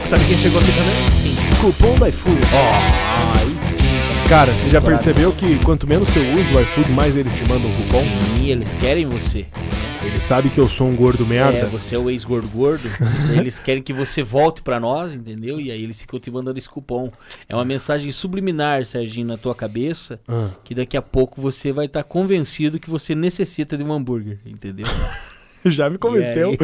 Chegou. Sabe quem chegou aqui também? Cupom do iFood. Ó, aí sim, cara. Você já Claro. percebeu que quanto menos você usa o iFood, mais eles te mandam cupom? Sim, eles querem você. Ele sabe que eu sou um gordo É, merda. você é o ex-gordo gordo. eles querem que você volte pra nós, entendeu? E aí eles ficam te mandando esse cupom. É uma mensagem subliminar, Serginho, na tua cabeça, Ah. que daqui a pouco você vai estar convencido que você necessita de um hambúrguer, entendeu? Já me convenceu.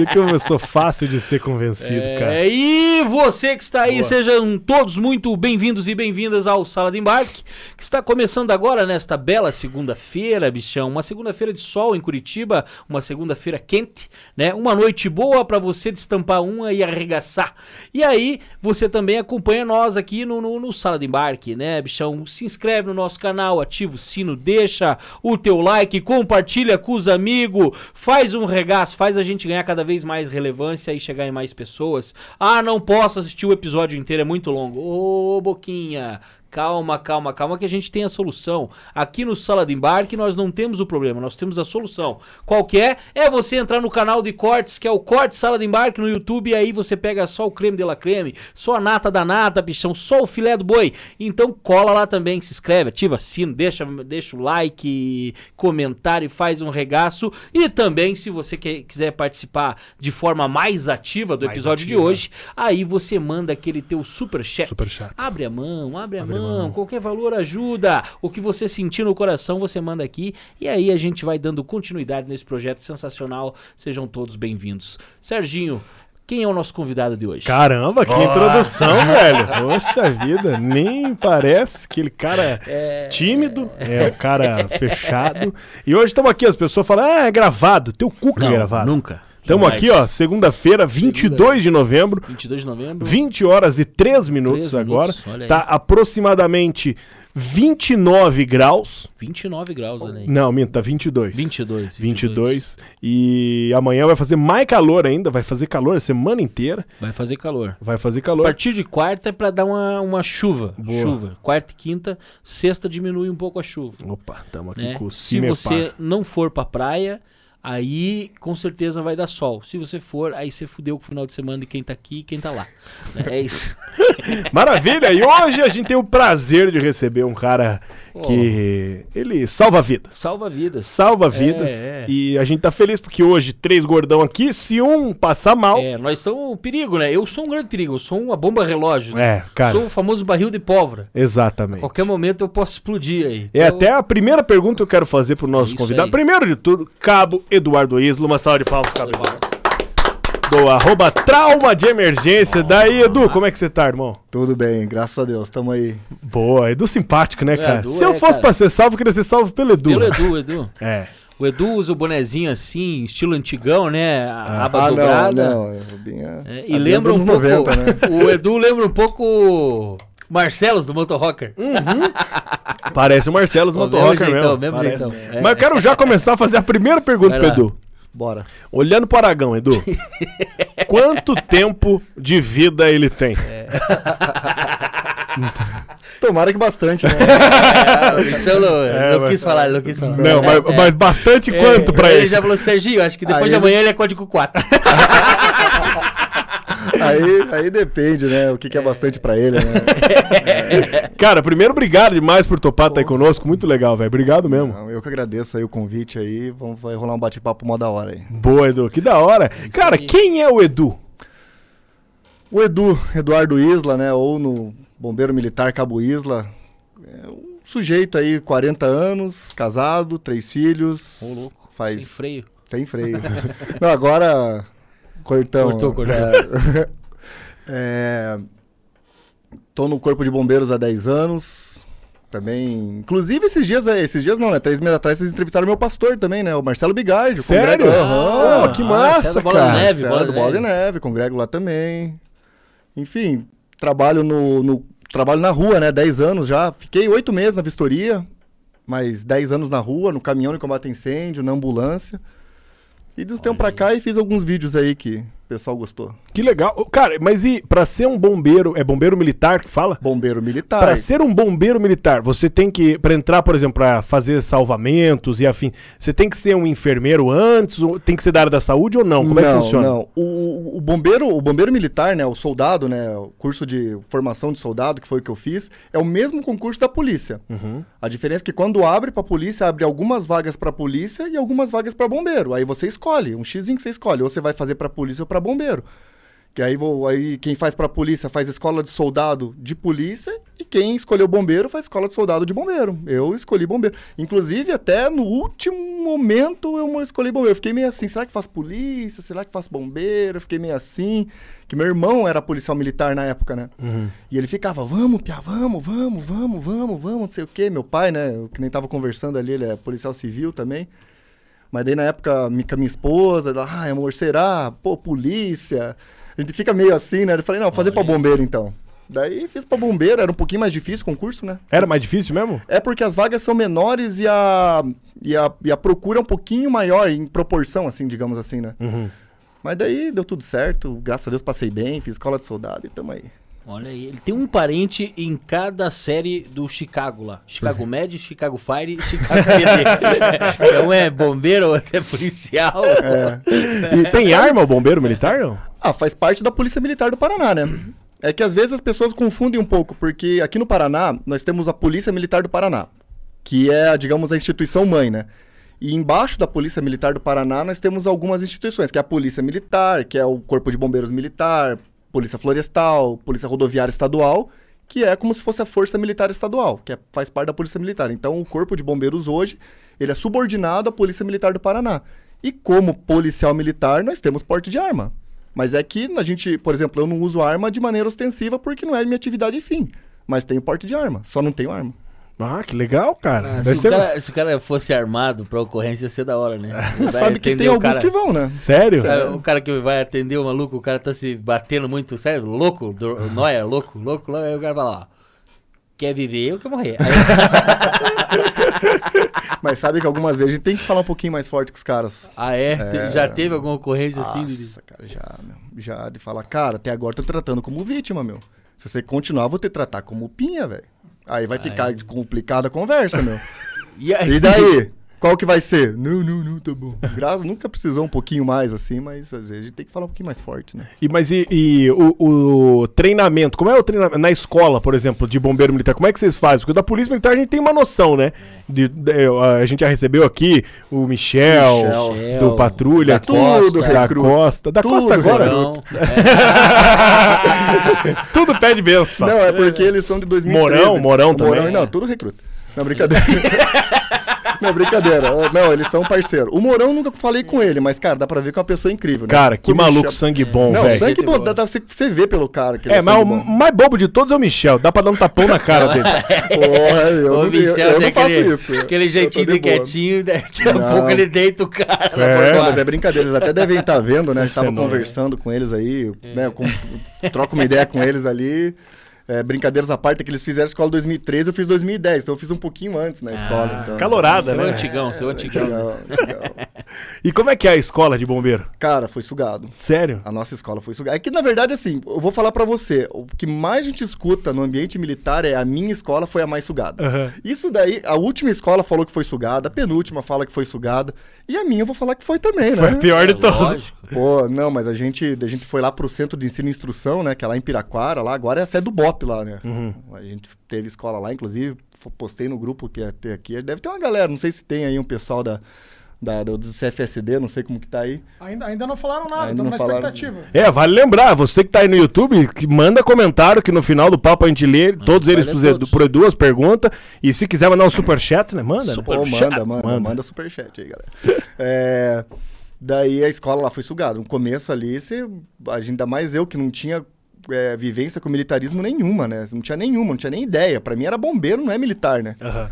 E que eu sou fácil de ser convencido, cara. É, e você que está aí, Boa. sejam todos muito bem-vindos e bem-vindas ao Sala de Embarque, que está começando agora nesta bela segunda-feira, bichão. Uma segunda-feira de sol em Curitiba, uma segunda-feira quente, né? Uma noite boa para você destampar uma e arregaçar. E aí, você também acompanha nós aqui no, no, no Sala de Embarque, né, bichão? Se inscreve no nosso canal, ativa o sino, deixa o teu like, compartilha com os amigos, faz um regaço, faz a gente ganhar cada vez mais relevância e chegar em mais pessoas. Ah, não posso assistir o episódio inteiro, é muito longo. Ô, Boquinha, calma, calma, calma que a gente tem a solução. Aqui no Sala de Embarque nós não temos o problema, nós temos a solução. Qual que é? É você entrar no canal de cortes, que é o Corte Sala de Embarque no YouTube, e aí você pega só o creme de la creme, só a nata da nata, bichão, só o filé do boi. Então cola lá também, se inscreve, ativa sino, deixa, deixa o like, comentário e faz um regaço. E também, se você que- quiser participar de forma mais ativa do Mais episódio de ativa. hoje, aí você manda aquele teu super chat. Super chat. Abre a mão, abre a Abre a mão, mão. qualquer valor ajuda. O que você sentir no coração, você manda aqui. E aí a gente vai dando continuidade nesse projeto sensacional. Sejam todos bem-vindos. Serginho, quem é o nosso convidado de hoje? Caramba, que introdução, velho. Poxa vida, nem parece aquele cara tímido, é um cara fechado. E hoje estamos aqui, as pessoas falam, ah, é gravado. Teu cu que é gravado. nunca. Estamos aqui, ó, segunda-feira, 22 de novembro, 22 de novembro. 20 horas e 3 minutos Três agora. minutos, olha aí. Tá aproximadamente 29 graus. 29 graus, aí. Não, minta, tá 22. 22. 22. E amanhã vai fazer mais calor ainda, vai fazer calor a semana inteira. Vai fazer calor. Vai fazer A calor. partir de quarta é pra dar uma, uma chuva. Boa. Chuva. Quarta e quinta, sexta diminui um pouco a chuva. Opa, estamos aqui né? com o Se Cimepar. você não for pra praia, aí com certeza vai dar sol. Se você for, aí você fudeu o final de semana de quem tá aqui e quem tá lá. Né? É isso. Maravilha! E hoje a gente tem o prazer de receber um cara Pô. que ele salva vidas. Salva vidas. Salva vidas. é. E a gente tá feliz porque hoje três gordão aqui, se um passar mal, É, nós estamos perigo, né? Eu sou um grande perigo, eu sou uma bomba relógio. né? é, cara, Sou o famoso barril de pólvora. A exatamente. qualquer momento eu posso explodir aí. É Então, até a primeira pergunta que eu quero fazer pro nosso Isso convidado. aí. Primeiro de tudo, Cabo Eduardo Isla, uma salva de palmas, Eduardo. Do arroba trauma de emergência. Daí, Edu, como é que você tá, irmão? Tudo bem, graças a Deus, tamo aí. Boa, Edu simpático, né, É, cara? Edu Se eu é, fosse cara. pra ser salvo, eu queria ser salvo pelo Edu. Pelo Edu, Edu. É. O Edu usa o bonezinho assim, estilo antigão, né? A aba ah, dobrada. não, não, é. É, e lembra um pouco. 90, né? O Edu lembra um pouco Marcelos do Motor Rocker. Parece o Marcelo Ó, Motorrocker mesmo mesmo. jeitão, mesmo jeitão. É. Mas eu quero já começar a fazer a primeira pergunta pro. Edu. Bora. Olhando para o Aragão, Edu. quanto tempo de vida ele tem? Tomara que bastante, né? É, o bichão não, É, não mas- quis falar, não quis falar. Não, mas, É, mas bastante é, quanto pra ele? ele? já falou, Serginho, acho que depois Aí de ele- amanhã ele é código 4. Aí, depende, né? O que, que é bastante pra ele, né? Cara, primeiro, obrigado demais por topar estar aí conosco. Muito legal, velho. Obrigado mesmo. Não, eu que agradeço aí o convite aí. Vamos, vai rolar um bate-papo mó da hora aí. Boa, Edu. Que da hora. Cara, aí. quem é o Edu? O Edu, Eduardo Isla, né? Ou no Bombeiro Militar Cabo Isla. É um sujeito aí, 40 anos, casado, três filhos. Ô, louco. Faz Sem freio. Sem freio. Não, agora. Cortão. Cortou, cortou. É, é, tô no Corpo de Bombeiros há 10 anos. Também. Inclusive, esses dias, é, esses dias não, né? Três meses atrás, vocês entrevistaram meu pastor também, né? O Marcelo Bigardi. Sério? Grego. Aham. Ah, que massa, é da bola cara. neve, bola do Bola de neve. Neve, com o Grego lá também. Enfim, trabalho no, no- trabalho na rua, né? 10 anos já. Fiquei oito meses na vistoria, mas 10 anos na rua, no caminhão de combate a incêndio, na ambulância. E dos tempos pra cá e fiz alguns vídeos aí que o pessoal gostou. Que legal. Cara, mas e pra ser um bombeiro, é bombeiro militar que fala? Bombeiro militar. Pra ser um bombeiro militar, você tem que, pra entrar, por exemplo, pra fazer salvamentos e afim, você tem que ser um enfermeiro antes, ou tem que ser da área da saúde ou não? Como é que funciona? Não, o, o- bombeiro, o bombeiro militar, né, o soldado, né, o curso de formação de soldado, que foi o que eu fiz, é o mesmo concurso da polícia. Uhum. A diferença é que quando abre pra polícia, abre algumas vagas pra polícia e algumas vagas pra bombeiro. Aí você escolhe, um X que você escolhe, ou você vai fazer pra polícia ou pra bombeiro. Que aí, vou, aí quem faz pra polícia faz escola de soldado de polícia e quem escolheu bombeiro faz escola de soldado de bombeiro. Eu escolhi bombeiro. Inclusive, até no último momento eu escolhi bombeiro. Eu fiquei meio assim, será que faço polícia? Será que faço bombeiro? Eu fiquei meio assim. Que meu irmão era policial militar na época, né? Uhum. E ele ficava, vamos, Pia, vamos, vamos, vamos, vamos, vamos, não sei o quê. Meu pai, né, eu que nem tava conversando ali, ele é policial civil também. Mas daí na época, mi- com a minha esposa, ela, ai, amor, será? Pô, polícia. A gente fica meio assim, né? Eu falei, não, fazer pra Olha. bombeiro então. Daí fiz pra bombeiro, era um pouquinho mais difícil o concurso, né? Era mais difícil mesmo? É porque as vagas são menores e a, e a, e a procura é um pouquinho maior em proporção, assim, digamos assim, né? Uhum. Mas daí deu tudo certo, graças a Deus passei bem, fiz escola de soldado e tamo aí. Olha aí, ele tem um parente em cada série do Chicago lá. Chicago Med, Chicago Fire e Chicago PD. então é bombeiro ou até policial. É. E tem arma o bombeiro militar, não? Ah, faz parte da Polícia Militar do Paraná, né? É que às vezes as pessoas confundem um pouco, porque aqui no Paraná nós temos a Polícia Militar do Paraná, que é, digamos, a instituição mãe, né? E embaixo da Polícia Militar do Paraná nós temos algumas instituições, que é a Polícia Militar, que é o Corpo de Bombeiros Militar, Polícia Florestal, Polícia Rodoviária Estadual, que é como se fosse a Força Militar Estadual, que é- faz parte da Polícia Militar. Então o Corpo de Bombeiros hoje, ele é subordinado à Polícia Militar do Paraná. E como policial militar, nós temos porte de arma. Mas é que a gente, por exemplo, eu não uso arma de maneira ostensiva porque não é minha atividade fim. Mas tenho porte de arma, só não tenho arma. Ah, que legal, cara. Ah, se, Deve o ser- cara, se o cara fosse armado pra ocorrência, ia ser da hora, né? Sabe que tem alguns cara- que vão, né? Sério? Sabe, o cara que vai atender o maluco, o cara tá se batendo muito, sabe? Louco, do, nóia, louco, louco, louco. Aí o cara vai lá, ó, quer viver ou quer morrer? Aí, Mas sabe que algumas vezes a gente tem que falar um pouquinho mais forte com os caras. ah, é? Já teve alguma ocorrência assim? de- Nossa, cara, já, meu. Já de falar, cara, até agora tô te tratando como vítima, meu. Se você continuar, vou te tratar como pinha, velho. Aí vai ficar complicada a conversa, meu. E aí? E daí? Qual que vai ser? Não, não, não, tá bom. Graças nunca precisou um pouquinho mais assim, mas às vezes a gente tem que falar um pouquinho mais forte, né? E, mas e, e o, o treinamento? Como é o treinamento? Na escola, por exemplo, de bombeiro militar, como é que vocês fazem? Porque da polícia militar a gente tem uma noção, né? De, de- a gente já recebeu aqui o Michel, Michel. do Patrulha, Da Tudo, da recruta. Costa. Da Tudo, Costa agora? Não, Tudo pede benção. Não, é porque eles são de 2013. Morão, Morão também? Morão, não, tudo recruta. Não, brincadeira. não, brincadeira. Não, eles são parceiros. O Morão nunca falei com ele, mas, cara, dá pra ver que é uma pessoa incrível, né? Cara, que O maluco Michel- sangue bom, Não, velho. sangue bom, dá, dá, você, vê pelo cara que ele É, mas o bom. mais bobo de todos é o Michel. Dá pra dar um tapão na cara dele. Porra, eu, o não, Michel eu, eu não faço aquele, isso. aquele jeitinho de quietinho, daí daqui a Não. pouco ele deita o cara É, Não, mas é brincadeira, eles até devem estar vendo, né? Estava é conversando com eles aí, né? Com, troco uma ideia com eles ali. É, brincadeiras à parte, é que eles fizeram escola em 2013, eu fiz 2010, então eu fiz um pouquinho antes na escola. Ah, então. calorada, Seu né? antigão, seu antigão. Legal, legal. E como é que é a escola de bombeiro? Cara, foi sugado. Sério? A nossa escola foi sugada. É que, na verdade, assim, eu vou falar pra você, o que mais a gente escuta no ambiente militar é a minha escola foi a mais sugada. Aham. Isso daí, a última escola falou que foi sugada, a penúltima fala que foi sugada, e a minha eu vou falar que foi também, Foi a né? pior de É, todas. lógico. Pô, não, mas a gente, a gente foi lá pro Centro de Ensino e Instrução, né, que é lá em Piraquara, lá, agora é a sede do BOP lá, né? Uhum. A gente teve escola lá, inclusive, postei no grupo que ia ter aqui, deve ter uma galera, não sei se tem aí um pessoal da... Da, do do CFSD, não sei como que tá aí. Ainda, ainda não falaram nada, estamos na falaram. expectativa. É, vale lembrar, você que tá aí no YouTube, que manda comentário que no final do papo a gente lê todos vai eles por, todos. por duas perguntas. E se quiser mandar um superchat, né? Manda. né? Pô, manda, manda, manda, superchat aí, galera. É, daí a escola lá foi sugada. No começo ali, você, a gente, ainda mais eu que não tinha é, vivência com militarismo nenhuma, né? Não tinha nenhuma, não tinha nem ideia. Pra mim era bombeiro, não é militar, né? Aham.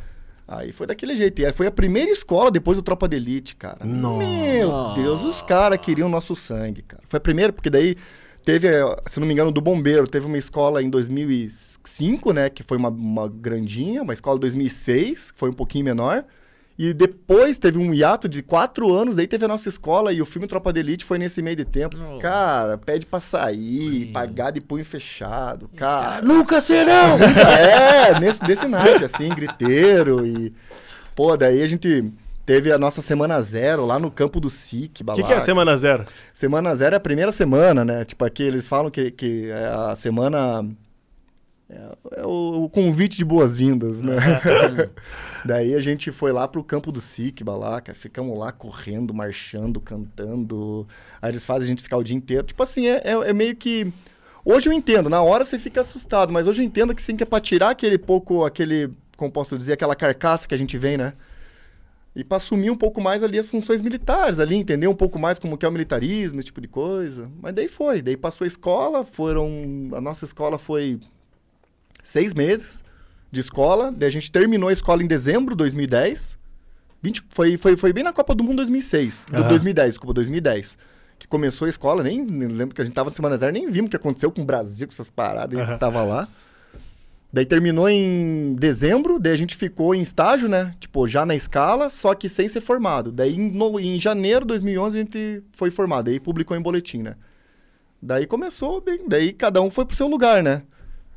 Aí foi daquele jeito. E foi a primeira escola depois do Tropa de Elite, cara. Nossa. Meu Deus, os caras queriam nosso sangue, cara. Foi a primeira, porque daí teve, se não me engano, do bombeiro, teve uma escola em 2005, né? Que foi uma, uma grandinha, uma escola em 2006, que foi um pouquinho menor. E depois teve um hiato de quatro anos, daí teve a nossa escola e o filme Tropa de Elite foi nesse meio de tempo. Oh. Cara, pede pra sair, pagar de punho fechado, cara. Nunca serão! É, nesse, desse naipe, assim, griteiro e... Pô, daí a gente teve a nossa Semana Zero lá no campo do SIC, O que, que é a Semana Zero? Semana Zero é a primeira semana, né? Tipo, aqui eles falam que, que é a semana... É, é o, o convite de boas-vindas, né? Daí a gente foi lá pro campo do Sikba lá, cara. Ficamos lá correndo, marchando, cantando. Aí eles fazem a gente ficar o dia inteiro. Tipo assim, é, é, é meio que... Hoje eu entendo, na hora você fica assustado, mas hoje eu entendo que sim, que é pra tirar aquele pouco, aquele, como posso dizer, aquela carcaça que a gente vem, né? E pra assumir um pouco mais ali as funções militares ali, entender um pouco mais como que é o militarismo, esse tipo de coisa. Mas daí foi, daí passou a escola, foram... A nossa escola foi seis meses de escola, daí a gente terminou a escola em dezembro de 2010. 20, foi, foi, foi bem na Copa do Mundo 2006. Do Aham. 2010, desculpa, 2010. Que começou a escola, nem, nem lembro que a gente tava na Semana Zero, nem vimos o que aconteceu com o Brasil, com essas paradas, gente tava lá. Daí terminou em dezembro, daí a gente ficou em estágio, né? Tipo, já na escala, só que sem ser formado. Daí em, no- em janeiro de 2011 a gente foi formado, aí publicou em boletim, né? Daí começou bem, daí cada um foi pro seu lugar, né?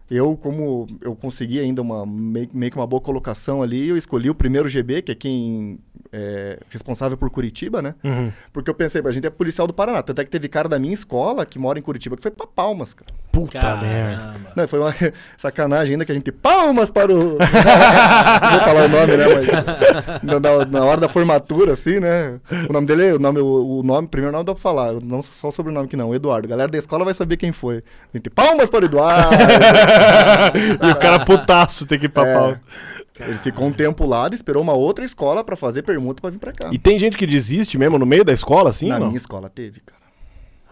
Eu, como eu consegui ainda uma meio, meio que uma boa colocação ali, eu escolhi o primeiro GB, que é quem é responsável por Curitiba, né? Uhum. Porque eu pensei, a gente é policial do Paraná. Tanto é que teve cara da minha escola que mora em Curitiba que foi pra Palmas, cara. Puta merda. Não, foi uma sacanagem ainda que a gente. Palmas para o. Não vou falar o nome, né? Mas. Na, na- na hora da formatura, assim, né? O nome dele, o nome, o, o nome, o primeiro nome dá pra falar. Não só o sobrenome que não, o Eduardo. A galera da escola vai saber quem foi. A gente, palmas para o Eduardo! e o cara putaço tem que ir pra É. pausa. Ele ficou um tempo lá, esperou uma outra escola pra fazer pergunta pra vir pra cá. E tem gente que desiste mesmo no meio da escola, assim, Na não? minha escola teve, cara.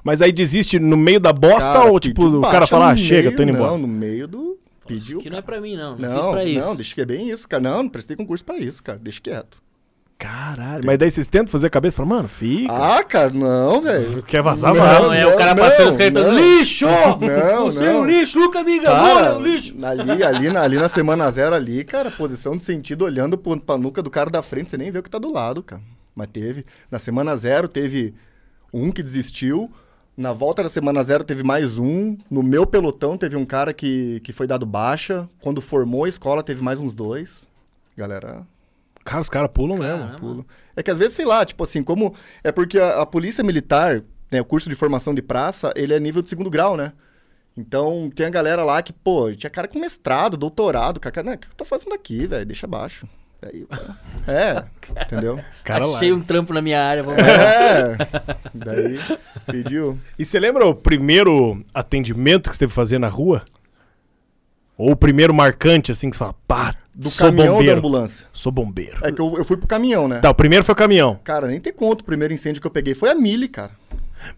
Mas aí desiste no meio da bosta Cara, ou tipo o cara fala, ah, chega, meio- tô indo embora? Não, no meio do. Pediu. Que não é pra mim, não. Não, Não, fiz pra isso. não, deixa que é bem isso, cara. Não, não prestei concurso pra isso, cara. Deixa quieto. Caralho. Mas daí vocês tentam fazer a cabeça e falam, mano, fica. Ah, cara, não, velho. Quer vazar, não, vaza. Não, é o cara não, passando os não. gritando, lixo! Não, Você é um não. lixo, nunca me enganou, Cara, é um lixo! ali, ali, na, ali na semana zero ali, cara, posição de sentido olhando pro, pra nuca do cara da frente, você nem vê o que tá do lado, cara. Mas teve. Na semana zero teve um que desistiu. Na volta da semana zero teve mais um. No meu pelotão teve um cara que, que foi dado baixa. Quando formou a escola teve mais uns dois. Galera, Cara, os caras pulam mesmo. Caramba. pulo. É que às vezes, sei lá, tipo assim, como. É porque a, a polícia militar, né, o curso de formação de praça, ele é nível de segundo grau, né? Então, tem a galera lá que, pô, tinha cara com mestrado, doutorado, cara, né, o que eu tô fazendo aqui, velho? Deixa abaixo. Daí, pá. é, entendeu? Cara lá. Achei um trampo na minha área, vamos lá. É. Daí, pediu. E você lembra o primeiro atendimento que você teve que fazer na rua? Ou o primeiro marcante, assim, que você fala, pá, Do sou caminhão ou da bombeiro. ambulância? Sou bombeiro. É que eu, eu fui pro caminhão, né? Tá, o primeiro foi o caminhão. Cara, nem tem conta. O primeiro incêndio que eu peguei foi a Mili, cara.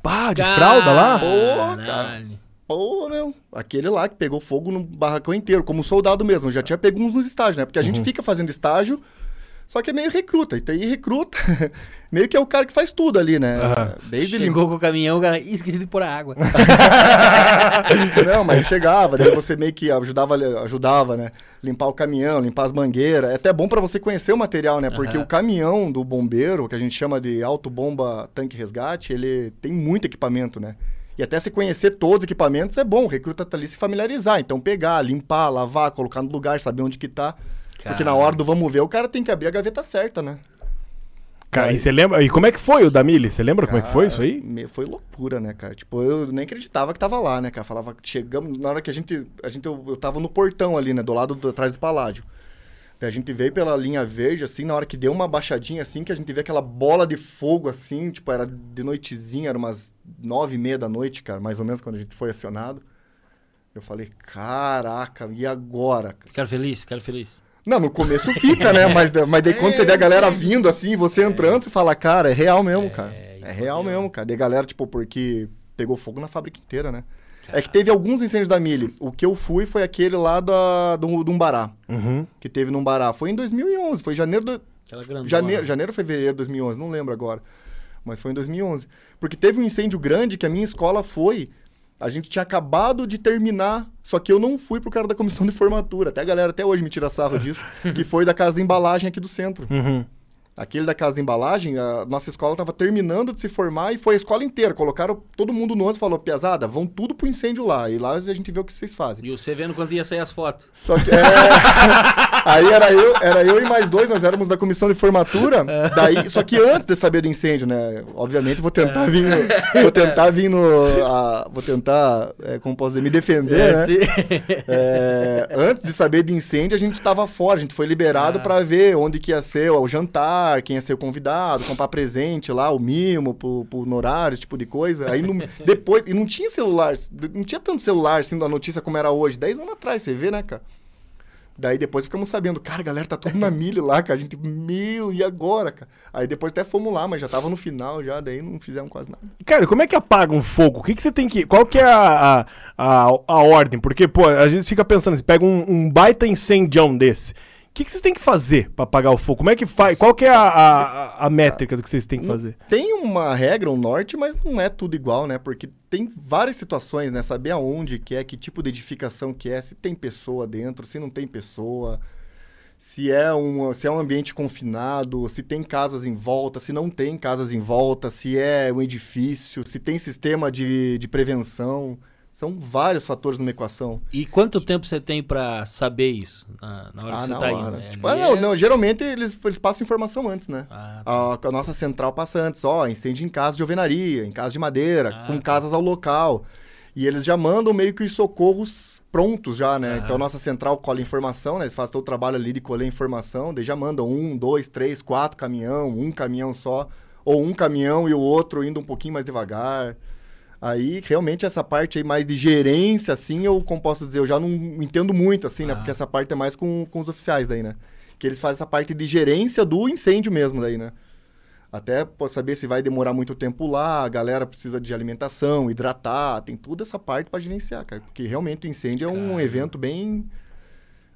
Pá, de fralda lá? Pô, cara. Pô, meu. Aquele lá que pegou fogo no barracão inteiro, como soldado mesmo. Eu já tinha pego uns nos estágios, né? Porque a Uhum. gente fica fazendo estágio, só que é meio recruta. E aí recruta, meio que é o cara que faz tudo ali, né? Aham. Desde Chegou com o caminhão, o cara, "Ih, esqueci de pôr a água. Não, mas chegava, daí você meio que ajudava, ajudava, né? Limpar o caminhão, limpar as mangueiras. É até bom pra você conhecer o material, né? Porque Aham. o caminhão do bombeiro, que a gente chama de autobomba tanque resgate, ele tem muito equipamento, né? E até se conhecer todos os equipamentos é bom, o recruta tá ali se familiarizar. Então pegar, limpar, lavar, colocar no lugar, saber onde que tá. Porque na Cara. hora do vamos ver, o cara tem que abrir a gaveta certa, né? Cara, e você lembra? E como é que foi o da Mili? Você lembra como é que foi isso aí? Foi loucura, né, cara? Tipo, eu nem acreditava que tava lá, né, cara? Falava que chegamos, na hora que a gente. A gente eu, eu tava no portão ali, né? Do lado do, atrás do paládio. Daí a gente veio pela linha verde, assim, na hora que deu uma baixadinha, assim, que a gente vê aquela bola de fogo, assim, tipo, era de noitezinha, era umas nove e meia da noite, cara, mais ou menos, quando a gente foi acionado. Eu falei, caraca, e agora? cara? Ficaram feliz? Ficaram feliz. Não, no começo fica, né? Mas, mas daí quando você vê a galera vindo assim, você entrando, você fala, cara, é real mesmo, cara. e É real mesmo, cara. Daí a galera, tipo, porque pegou fogo na fábrica inteira, né? É que teve alguns incêndios da Mili. O que eu fui foi aquele lá da, do, do Umbará, Uhum. que teve no Umbará. Foi em 2011, foi janeiro, do, janeiro, janeiro fevereiro de 2011, não lembro agora. Mas foi em 2011. Porque teve um incêndio grande que a minha escola foi A gente tinha acabado de terminar, só que eu não fui pro cara da comissão de formatura. Até a galera até hoje me tira sarro disso, que foi da casa da embalagem aqui do centro. Uhum. Aquele da casa da embalagem, a nossa escola estava terminando de se formar e foi a escola inteira. Colocaram todo mundo no ônibus e falou, Piazada, vão tudo pro incêndio lá. E lá a gente vê o que vocês fazem. E você vendo quando ia sair as fotos. Só que é... Aí era eu, era eu e mais dois, nós éramos da comissão de formatura. Daí, só que antes de saber do incêndio, né? Obviamente vou tentar vir no, Vou tentar vir no. a- vou tentar, é, como posso dizer, me defender, né? sim. É, antes de saber de incêndio, a gente estava fora, a gente foi liberado Ah. pra ver onde que ia ser o jantar, quem ia ser o convidado, comprar presente lá, o mimo pro, pro horário, esse tipo de coisa. Aí no- depois, e não tinha celular, não tinha tanto celular assim da notícia como era hoje, 10 anos atrás, você vê, né, cara? Daí depois ficamos sabendo, cara, a galera tá tudo na milha lá, cara. A gente, meu, e agora, cara? Aí depois até fomos lá, mas já tava no final já, daí não fizemos quase nada. Cara, como é que apaga um fogo? O que, que você tem que. Qual que é a, a, a, a ordem? Porque, pô, a gente fica pensando assim, pega um, um baita incendião desse. O que, que vocês têm que fazer pra apagar o fogo? Como é que faz? Qual que é a, a, a métrica do que vocês têm que fazer? Tem uma regra, um norte, mas não é tudo igual, né? Porque tem várias situações, né? Saber aonde que é, que tipo de edificação que é, se tem pessoa dentro, se não tem pessoa, se é um, se é um ambiente confinado, se tem casas em volta, se não tem casas em volta, se é um edifício, se tem sistema de, de prevenção. São vários fatores numa equação. E quanto tempo você tem pra saber isso? Na, na hora que você tá hora. indo? né? Tipo, ah, não, não, geralmente eles, eles passam informação antes, né? Ah, A, a nossa central passa antes, ó, incêndio em casa de alvenaria, em casa de madeira, Ah, com tá. casas ao local. E eles já mandam meio que os socorros prontos já, né? Então a nossa central colhe informação, né? Eles fazem todo o trabalho ali de colher informação, daí já mandam um, dois, três, quatro caminhão, um caminhão só, ou um caminhão e o outro indo um pouquinho mais devagar. Aí, realmente, essa parte aí mais de gerência, assim, eu, como posso dizer, eu já não entendo muito, assim, né? Ah. Porque essa parte é mais com, com os oficiais daí, né? Que eles fazem essa parte de gerência do incêndio mesmo daí, né? Até pode saber se vai demorar muito tempo lá, a galera precisa de alimentação, hidratar, tem toda essa parte para gerenciar, cara. Porque realmente o incêndio é um evento bem,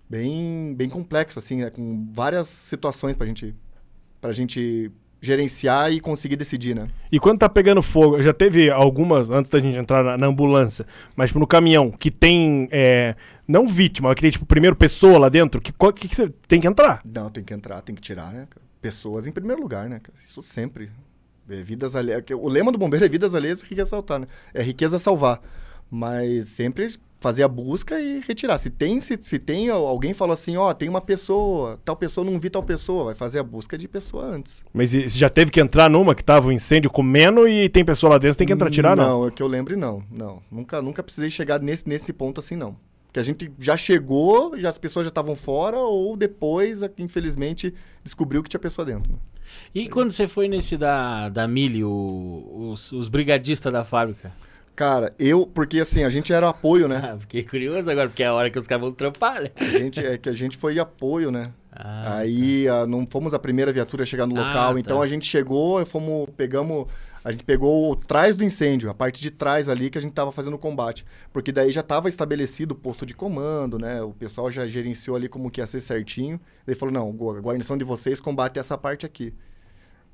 bem, bem complexo, assim, né? Com várias situações pra gente, pra gente gerenciar e conseguir decidir, né? E quando tá pegando fogo, já teve algumas, antes da gente entrar na, na ambulância, mas tipo, no caminhão, que tem, é, não vítima, mas que tem, tipo, primeiro pessoa lá dentro, que, qual- que, que você tem que entrar? Não, tem que entrar, tem que tirar, né? Pessoas em primeiro lugar, né? Isso sempre. É, vidas alheias. que O lema do bombeiro é vidas alheias e riqueza saltar, né? É riqueza salvar. Mas sempre fazer a busca e retirar. Se tem, se, se tem al- alguém falou assim, ó, tem uma pessoa, tal pessoa não vi tal pessoa, vai fazer a busca de pessoa antes. Mas e- você já teve que entrar numa que tava o incêndio comendo e tem pessoa lá dentro, tem que entrar tirar, não? Não, é que eu lembre, não. Não. Nunca, nunca precisei chegar nesse, nesse ponto assim, não. Que a gente já chegou, já as pessoas já estavam fora, ou depois, infelizmente, descobriu que tinha pessoa dentro. né? E quando você foi nesse da, da Mili, os, os brigadistas da fábrica? Cara, eu, porque assim, a gente era apoio, né? Ah, fiquei curioso agora, porque é a hora que os caras vão trampar, né? A gente, é que a gente foi apoio, né? Ah, Aí ah, não fomos a primeira viatura a chegar no Ah, local, tá. então a gente chegou, fomos, pegamos, a gente pegou o trás do incêndio, a parte de trás ali que a gente tava fazendo o combate, porque daí já tava estabelecido o posto de comando, né? O pessoal já gerenciou ali como que ia ser certinho. Ele falou: "Não, a guarnição de vocês combate essa parte aqui".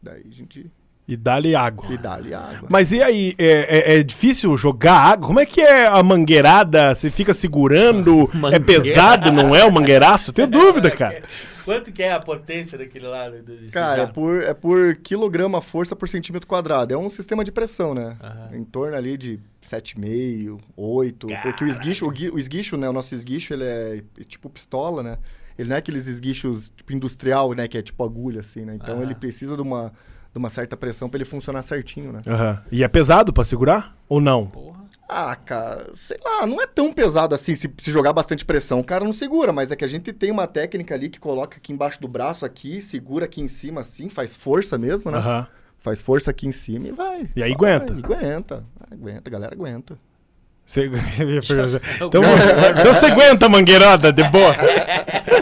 Daí a gente E dá-lhe água. e dá ali água. Mas e aí, é, é- é difícil jogar água? Como é que é a mangueirada? Você fica segurando? É pesado, não é o mangueiraço? Tenho dúvida, cara. Quanto que é a potência daquele lá? Cara, é por, é por quilograma força por centímetro quadrado. É um sistema de pressão, né? Aham. Em torno ali de 7,5, 8. Porque o esguicho, o, o esguicho, né? O nosso esguicho, ele é tipo pistola, né? Ele não é aqueles esguichos tipo industrial, né? Que é tipo agulha, assim, né? Então Aham. ele precisa de uma, de uma certa pressão para ele funcionar certinho, né? Aham. E é pesado pra segurar? Ou não? Porra. Ah, cara, sei lá, não é tão pesado assim se, se jogar bastante pressão, o cara não segura, mas é que a gente tem uma técnica ali que coloca aqui embaixo do braço, aqui, segura aqui em cima assim, faz força mesmo, né? Aham. Faz força aqui em cima e vai. E aí Só aguenta? vai, aguenta. Aguenta, a galera aguenta. Você... então, então você aguenta, mangueirada, de boa.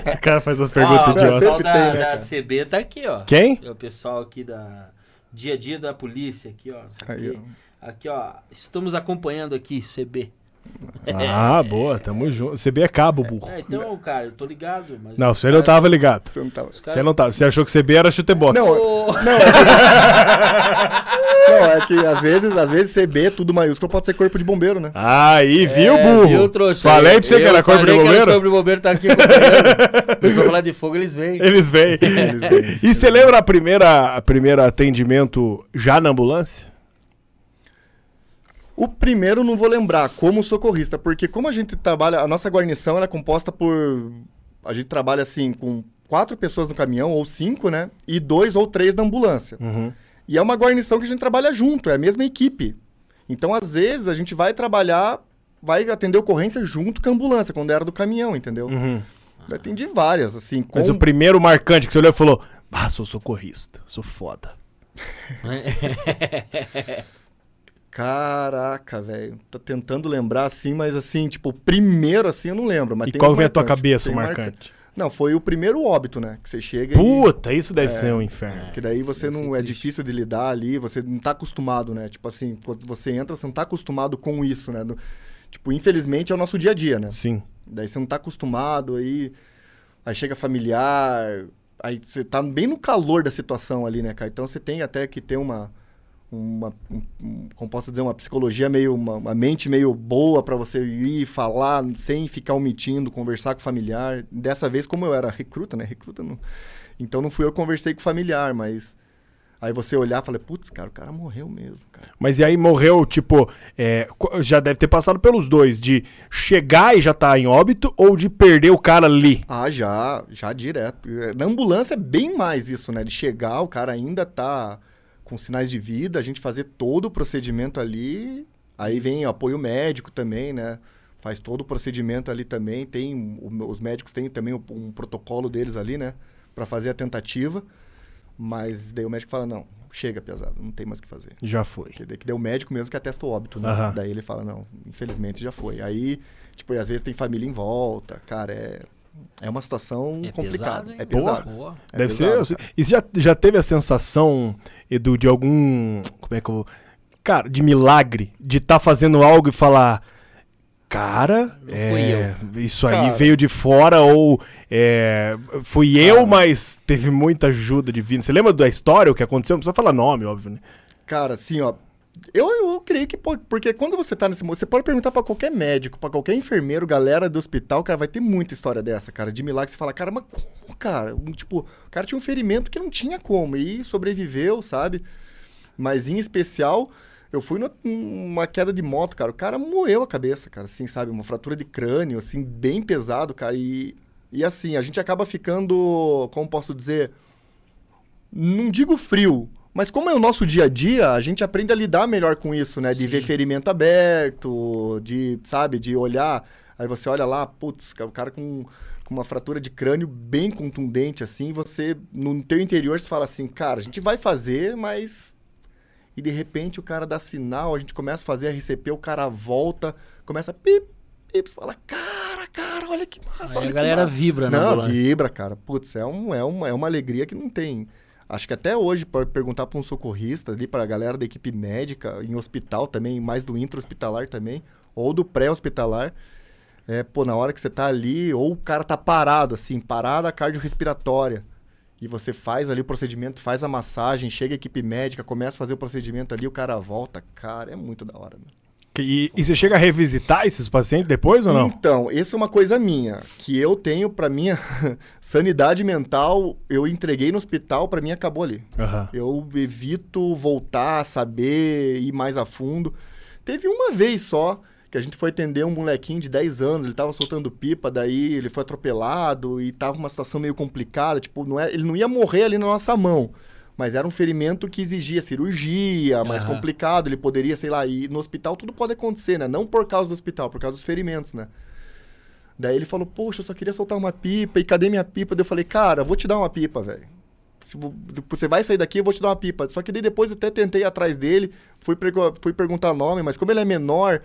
O cara faz as perguntas Ó, o idiotas. pessoal Sempre da, tem, né, da? CB tá aqui, ó. Quem? É o pessoal aqui da dia a dia da polícia aqui, ó. Isso Aí, Aqui, aqui, ó. Estamos acompanhando aqui, CB. Ah, boa, tamo junto. CB é cabo, burro. É, então, cara, eu tô ligado. Mas Não, você não tava ligado. Você não tava. Você não tava. Você achou que CB era chutebox. Não, Ô, Não, é que, não, é que às vezes, às vezes CB, tudo maiúsculo, pode ser corpo de bombeiro, né? Aí, viu, é, burro? viu, trouxa? Falei pra você que era corpo de falei que era bombeiro. corpo de bombeiro tá aqui. Pessoal falar de fogo, eles vêm. Eles vêm. Eles vêm. E você lembra a primeira, a primeira atendimento já na ambulância? O primeiro não vou lembrar, como socorrista, porque como a gente trabalha, a nossa guarnição ela é composta por. A gente trabalha assim com quatro pessoas no caminhão, ou cinco, né? E dois ou três na ambulância. Uhum. E é uma guarnição que a gente trabalha junto, é a mesma equipe. Então, às vezes, a gente vai trabalhar, vai atender ocorrência junto com a ambulância, quando era do caminhão, entendeu? Uhum. Eu atendi várias, assim, com... Mas o primeiro marcante que você olhou e falou: Ah, sou socorrista, sou foda. Caraca, velho. Tô tentando lembrar assim, mas assim, tipo, o primeiro assim eu não lembro. Mas e tem qual vem à tua cabeça, o tem marca- marcante? Não, foi o primeiro óbito, né? Que você chega e. Puta, isso deve ser um inferno. Que daí você não é triste. difícil de lidar ali, você não tá acostumado, né? Tipo assim, quando você entra, você não tá acostumado com isso, né? No- tipo, infelizmente é o nosso dia a dia, né? Sim. Daí você não tá acostumado, aí, aí chega familiar, aí você tá bem no calor da situação ali, né, cara? Então você tem até que ter uma, uma um- como posso dizer, uma psicologia meio, uma, uma mente meio boa pra você ir falar sem ficar omitindo, conversar com o familiar. Dessa vez, como eu era recruta, né, recruta não... Então não fui eu que conversei com o familiar, mas... Aí você olhar e falar, putz, cara, o cara morreu mesmo, cara. Mas e aí morreu, tipo, é, já deve ter passado pelos dois, de chegar e já tá em óbito ou de perder o cara ali. Ah, já, já direto. É, Na ambulância é bem mais isso, né? De chegar, o cara ainda tá com sinais de vida, a gente fazer todo o procedimento ali. Aí vem o apoio médico também, né? Faz todo o procedimento ali também. Tem os médicos têm também um, um protocolo deles ali, né? Pra fazer a tentativa. Mas daí o médico fala: não, chega, pesado, não tem mais o que fazer. Já foi. Que daí que daí o médico mesmo que atesta o óbito, né? Aham. Daí ele fala, não, infelizmente já foi. Aí, tipo, às vezes tem família em volta, cara, é, é uma situação É complicada. é pesado. Boa. É Deve pesado, ser. cara. E você já, já teve a sensação, Edu, de algum. Como é que eu vou. Cara, de milagre, de estar fazendo algo e falar. Cara, é, isso aí Cara. veio de fora ou é, fui eu, mas teve muita ajuda divina. Você lembra da história, o que aconteceu? Não precisa falar nome, óbvio, né? Cara, assim, ó. Eu, eu creio que pode, porque quando você tá nesse mo- você pode perguntar pra qualquer médico, pra qualquer enfermeiro, galera do hospital, cara, vai ter muita história dessa, cara, de milagre. Você fala, cara, mas como, cara? Um, Tipo, o cara tinha um ferimento que não tinha como e sobreviveu, sabe? Mas em especial, eu fui numa queda de moto, cara, o cara moeu a cabeça, cara, assim, sabe? Uma fratura de crânio, assim, bem pesado, cara, e, e assim, a gente acaba ficando, como posso dizer, não digo frio, mas como é o nosso dia a dia, a gente aprende a lidar melhor com isso, né? De Sim. ver ferimento aberto, de, sabe, de olhar. Aí você olha lá, putz, o cara com, com uma fratura de crânio bem contundente, assim, você, no teu interior, você fala assim, cara, a gente vai fazer, mas. E de repente o cara dá sinal, a gente começa a fazer RCP, o cara volta, começa a pip, pip, você fala, cara, cara, olha que massa, Aí olha a galera massa. vibra na Não, vibra, cara. Putz, é, um, é, uma, é uma alegria que não tem. Acho que até hoje, pode perguntar para um socorrista ali, para a galera da equipe médica, em hospital também, mais do intra-hospitalar também, ou do pré-hospitalar. É, pô, na hora que você tá ali, ou o cara tá parado, assim, parada cardiorrespiratória, e você faz ali o procedimento, faz a massagem, chega a equipe médica, começa a fazer o procedimento ali, o cara volta, cara, é muito da hora, meu. E, e você chega a revisitar esses pacientes depois ou não? Então, essa é uma coisa minha, que eu tenho pra minha sanidade mental, eu entreguei no hospital, pra mim acabou ali. Aham. Eu evito voltar a saber, ir mais a fundo. Teve uma vez só que a gente foi atender um molequinho de 10 anos, ele tava soltando pipa, daí ele foi atropelado e tava uma situação meio complicada, tipo, não é, ele não ia morrer ali na nossa mão. Mas era um ferimento que exigia cirurgia, mais Aham. complicado, ele poderia, sei lá, ir no hospital tudo pode acontecer, né? Não por causa do hospital, por causa dos ferimentos, né? Daí ele falou, poxa, eu só queria soltar uma pipa, e cadê minha pipa? Daí eu falei, cara, vou te dar uma pipa, velho. Você vai sair daqui, eu vou te dar uma pipa. Só que daí depois eu até tentei atrás dele, fui, fui perguntar nome, mas como ele é menor,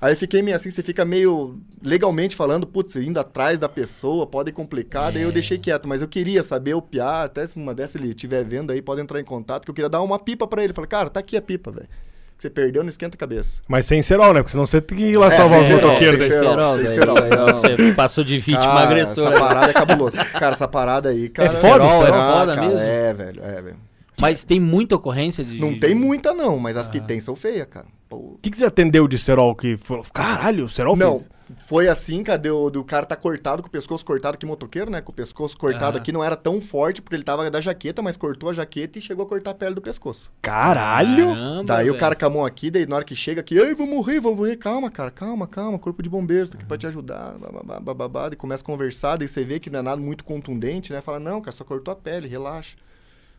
aí eu fiquei meio assim, você fica meio legalmente falando, putz, indo atrás da pessoa, pode complicar, daí eu É. deixei quieto, mas eu queria saber o piá, até se uma dessas ele estiver vendo aí, pode entrar em contato, que eu queria dar uma pipa pra ele. Falei, cara, tá aqui a pipa, velho. que você perdeu, não esquenta a cabeça. Mas sem cerol, né? Porque senão você tem que ir lá É, salvar os motoqueiros. sem Sem cerol, sem daí, ó, Você passou de vítima Cara, agressora. Essa parada é cabulosa. Cara, essa parada aí, cara. foda, isso é ah, foda cara, mesmo. É, velho, é, velho. Mas tem muita ocorrência de. Não tem muita, não, mas as que tem são feias, cara. O que, que você atendeu de cerol que falou? Caralho, o cerol Não, fez? foi assim, cara, do, do cara tá cortado, com o pescoço cortado, que motoqueiro, né? Com o pescoço cortado aqui não era tão forte, porque ele tava da jaqueta, mas cortou a jaqueta e chegou a cortar a pele do pescoço. Caralho! Caramba, Daí o cara com a mão aqui, daí na hora que chega aqui, ei, vou morrer, vou morrer. Calma, cara, calma, calma, corpo de bombeiros, tô aqui pra te ajudar, bababá, bababá. Daí começa a conversar, daí você vê que não é nada muito contundente, né? Fala, não, cara, só cortou a pele, relaxa.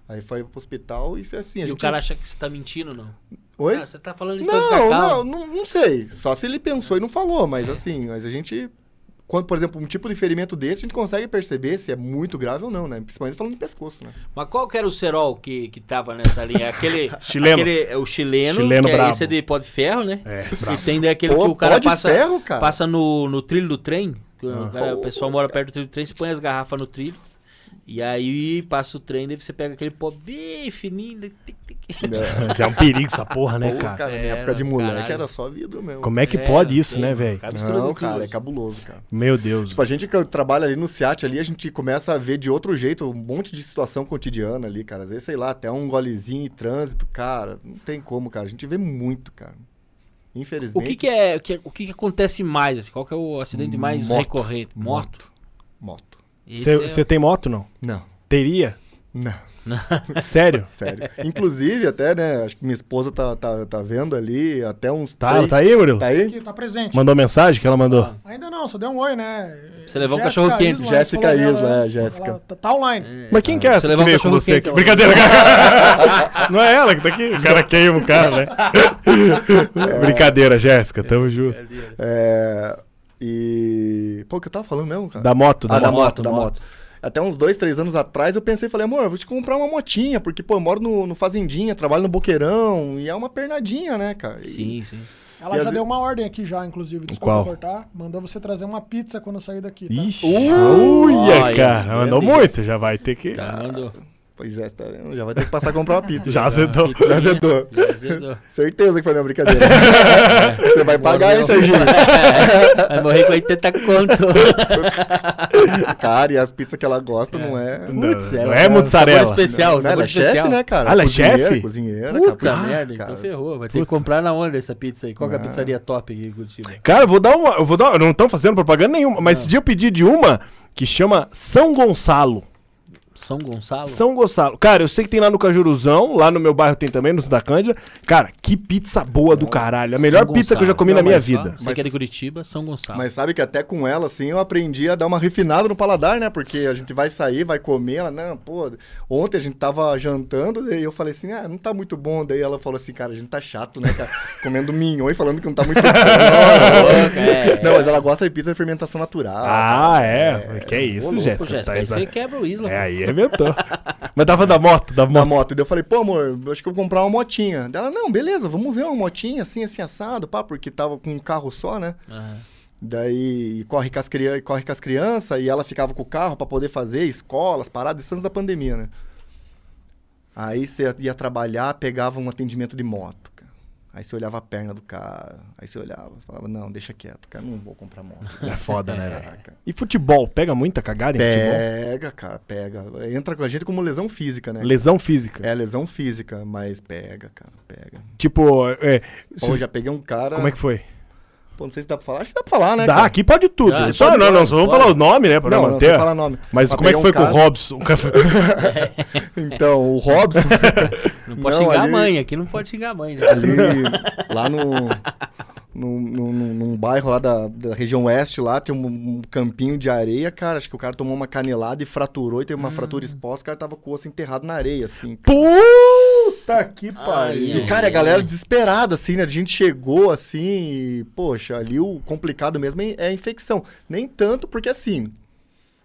Aí foi pro hospital e isso é assim. A E o cara acha que você tá mentindo, não? Oi? Ah, você tá falando isso pra Não, ficar não, calmo. não, não sei. Só se ele pensou e não falou, mas assim, mas a gente. Quando, por exemplo, um tipo de ferimento desse, a gente consegue perceber se é muito grave ou não, né? Principalmente falando de pescoço, né? Mas qual que era o cerol que, que tava nessa linha? Aquele. Chileno. aquele- é o chileno, Chileno que é brabo. esse de pó de ferro, né? É, E tem daquele Pô, que o cara pó de passa, ferro, cara? passa no, no trilho do trem. que o Ah. cara- o pessoal mora perto do trilho do trem, você põe as garrafas no trilho. E aí passa o trem, daí você pega aquele pó bem fininho. daí tic. Mas é um perigo essa porra, né, Pô, cara? cara, na É, época de moleque caralho. era só vidro mesmo. Como é que É, pode isso, tem, né, velho? Não, cara, é cabuloso, cara. Meu Deus. Tipo, a gente que trabalha ali no SEAT ali, a gente começa a ver de outro jeito um monte de situação cotidiana ali, cara. Às vezes, sei lá, até um golezinho em trânsito, cara. Não tem como, cara. A gente vê muito, cara. O Infelizmente. que, que é. o que- O que, que acontece mais? assim? Qual que é o acidente mais Moto. recorrente? Moto. Moto. Esse é- Você tem moto, não? Não, Teria? não. Sério? Sério. Inclusive, até, né? Acho que minha esposa tá, tá, tá vendo ali, até uns. Tá, três- tá aí, Murilo? Tá aí? Aqui, tá presente. Mandou mensagem que ela mandou? Ainda não, só deu um oi, né? Você levou um Jéssica cachorro quente. Isla, Jéssica dela, Isla, é, Jéssica. Tá, tá online. Mas quem que é essa Você que levou um com cachorro você quente, aqui? Brincadeira. Não é ela que tá aqui? O cara queima o cara, né? Brincadeira, Jéssica. Tamo junto. É. E. Pô, o que eu tava falando mesmo, cara? Da moto, da ah, da moto. moto, da moto. moto. Até uns dois, três anos atrás eu pensei, falei, amor, eu vou te comprar uma motinha, porque, pô, eu moro no, no Fazendinha, trabalho no Boqueirão, e é uma pernadinha, né, cara? E- Sim, sim. Ela já deu uma ordem aqui já, inclusive. Desculpa Qual? cortar. Mandou você trazer uma pizza quando eu sair daqui, tá? Ixi, uia, cara. Mandou muito, já vai ter que... Mandou. Pois é, tá vendo? Já vai ter que passar a comprar uma pizza. Já já. azedou. Pizzinha, Já azedou. já azedou. Certeza que foi minha brincadeira. Você vai pagar isso aí, Gil. Vai morrer com 80 conto. Cara, e as pizzas que ela gosta não é... Putz, não ela- é mozzarella. Sabor especial, Não, ela sabor é chefe, né, cara? Ah, ela é chefe? Cozinheira, Puta cara. merda, cara. então ferrou. Vai ter que comprar na onda essa pizza aí. Qual que é a Ah. pizzaria top aqui em Curitiba? Cara, eu vou dar uma. Eu vou dar. Não estão fazendo propaganda nenhuma, mas esse dia eu pedi de uma que chama São Gonçalo. São Gonçalo? São Gonçalo. Cara, eu sei que tem lá no Cajuruzão, lá no meu bairro tem também, no Cidade Cândida. Cara, que pizza boa do caralho. A melhor pizza que eu já comi Não, na minha mas- vida. Você que é de Curitiba, São Gonçalo. Mas sabe que até com ela, assim, eu aprendi a dar uma refinada no paladar, né? Porque a gente vai sair, vai comer, ela, não, pô, ontem a gente tava jantando, daí eu falei assim, ah, não tá muito bom. Daí ela falou assim, cara, a gente tá chato, né, cara? Comendo mignon e falando que não tá muito bom. é. Não, mas ela gosta de pizza de fermentação natural. Ah, é. Que é isso, ô, Jéssica. Pô, Jéssica, Tá aí exa- você quebra o Isla. É, pô. aí arrebentou. Mas tava da moto, da moto. moto. Daí eu falei, pô, amor, acho que eu vou comprar uma motinha. Daí Ela, não, beleza, vamos ver uma motinha assim, assim, assado, pá, porque tava com um carro só, né? Aham. Daí corre com as, corre com as crianças e ela ficava com o carro pra poder fazer escolas, paradas, isso antes da pandemia, né? Aí você ia trabalhar, pegava um atendimento de moto. Aí você olhava a perna do cara, aí você olhava, falava, não, deixa quieto, cara, não vou comprar moto. É foda, né, velho? Caraca. E futebol? Pega muita cagada em futebol? Pega, cara, pega. Entra com a gente como lesão física, né? Lesão física. É lesão física, mas pega, cara, pega. Tipo, é, se- Pô, já peguei um cara. como é que foi? Pô, não sei se dá pra falar. Acho que dá pra falar, né? Dá, cara? aqui pode tudo. Ah, só, pode, não, não, só vamos falar o nome, né? Pra Não, não manter. sei falar nome. Mas Pra como é que foi um com o Robson? Então, o Robson, Não pode Não, xingar ali- a mãe, aqui não pode xingar a mãe, né? ali lá no. Num, num, num- bairro lá da, da região oeste, lá tem um, um campinho de areia, cara. Acho que o cara tomou uma canelada e fraturou e teve uma fratura exposta. O cara tava com o osso enterrado na areia, assim. Puta que pariu. E, cara, a galera desesperada, assim, né? A gente chegou assim e, poxa, ali o complicado mesmo é é a infecção. Nem tanto porque, assim,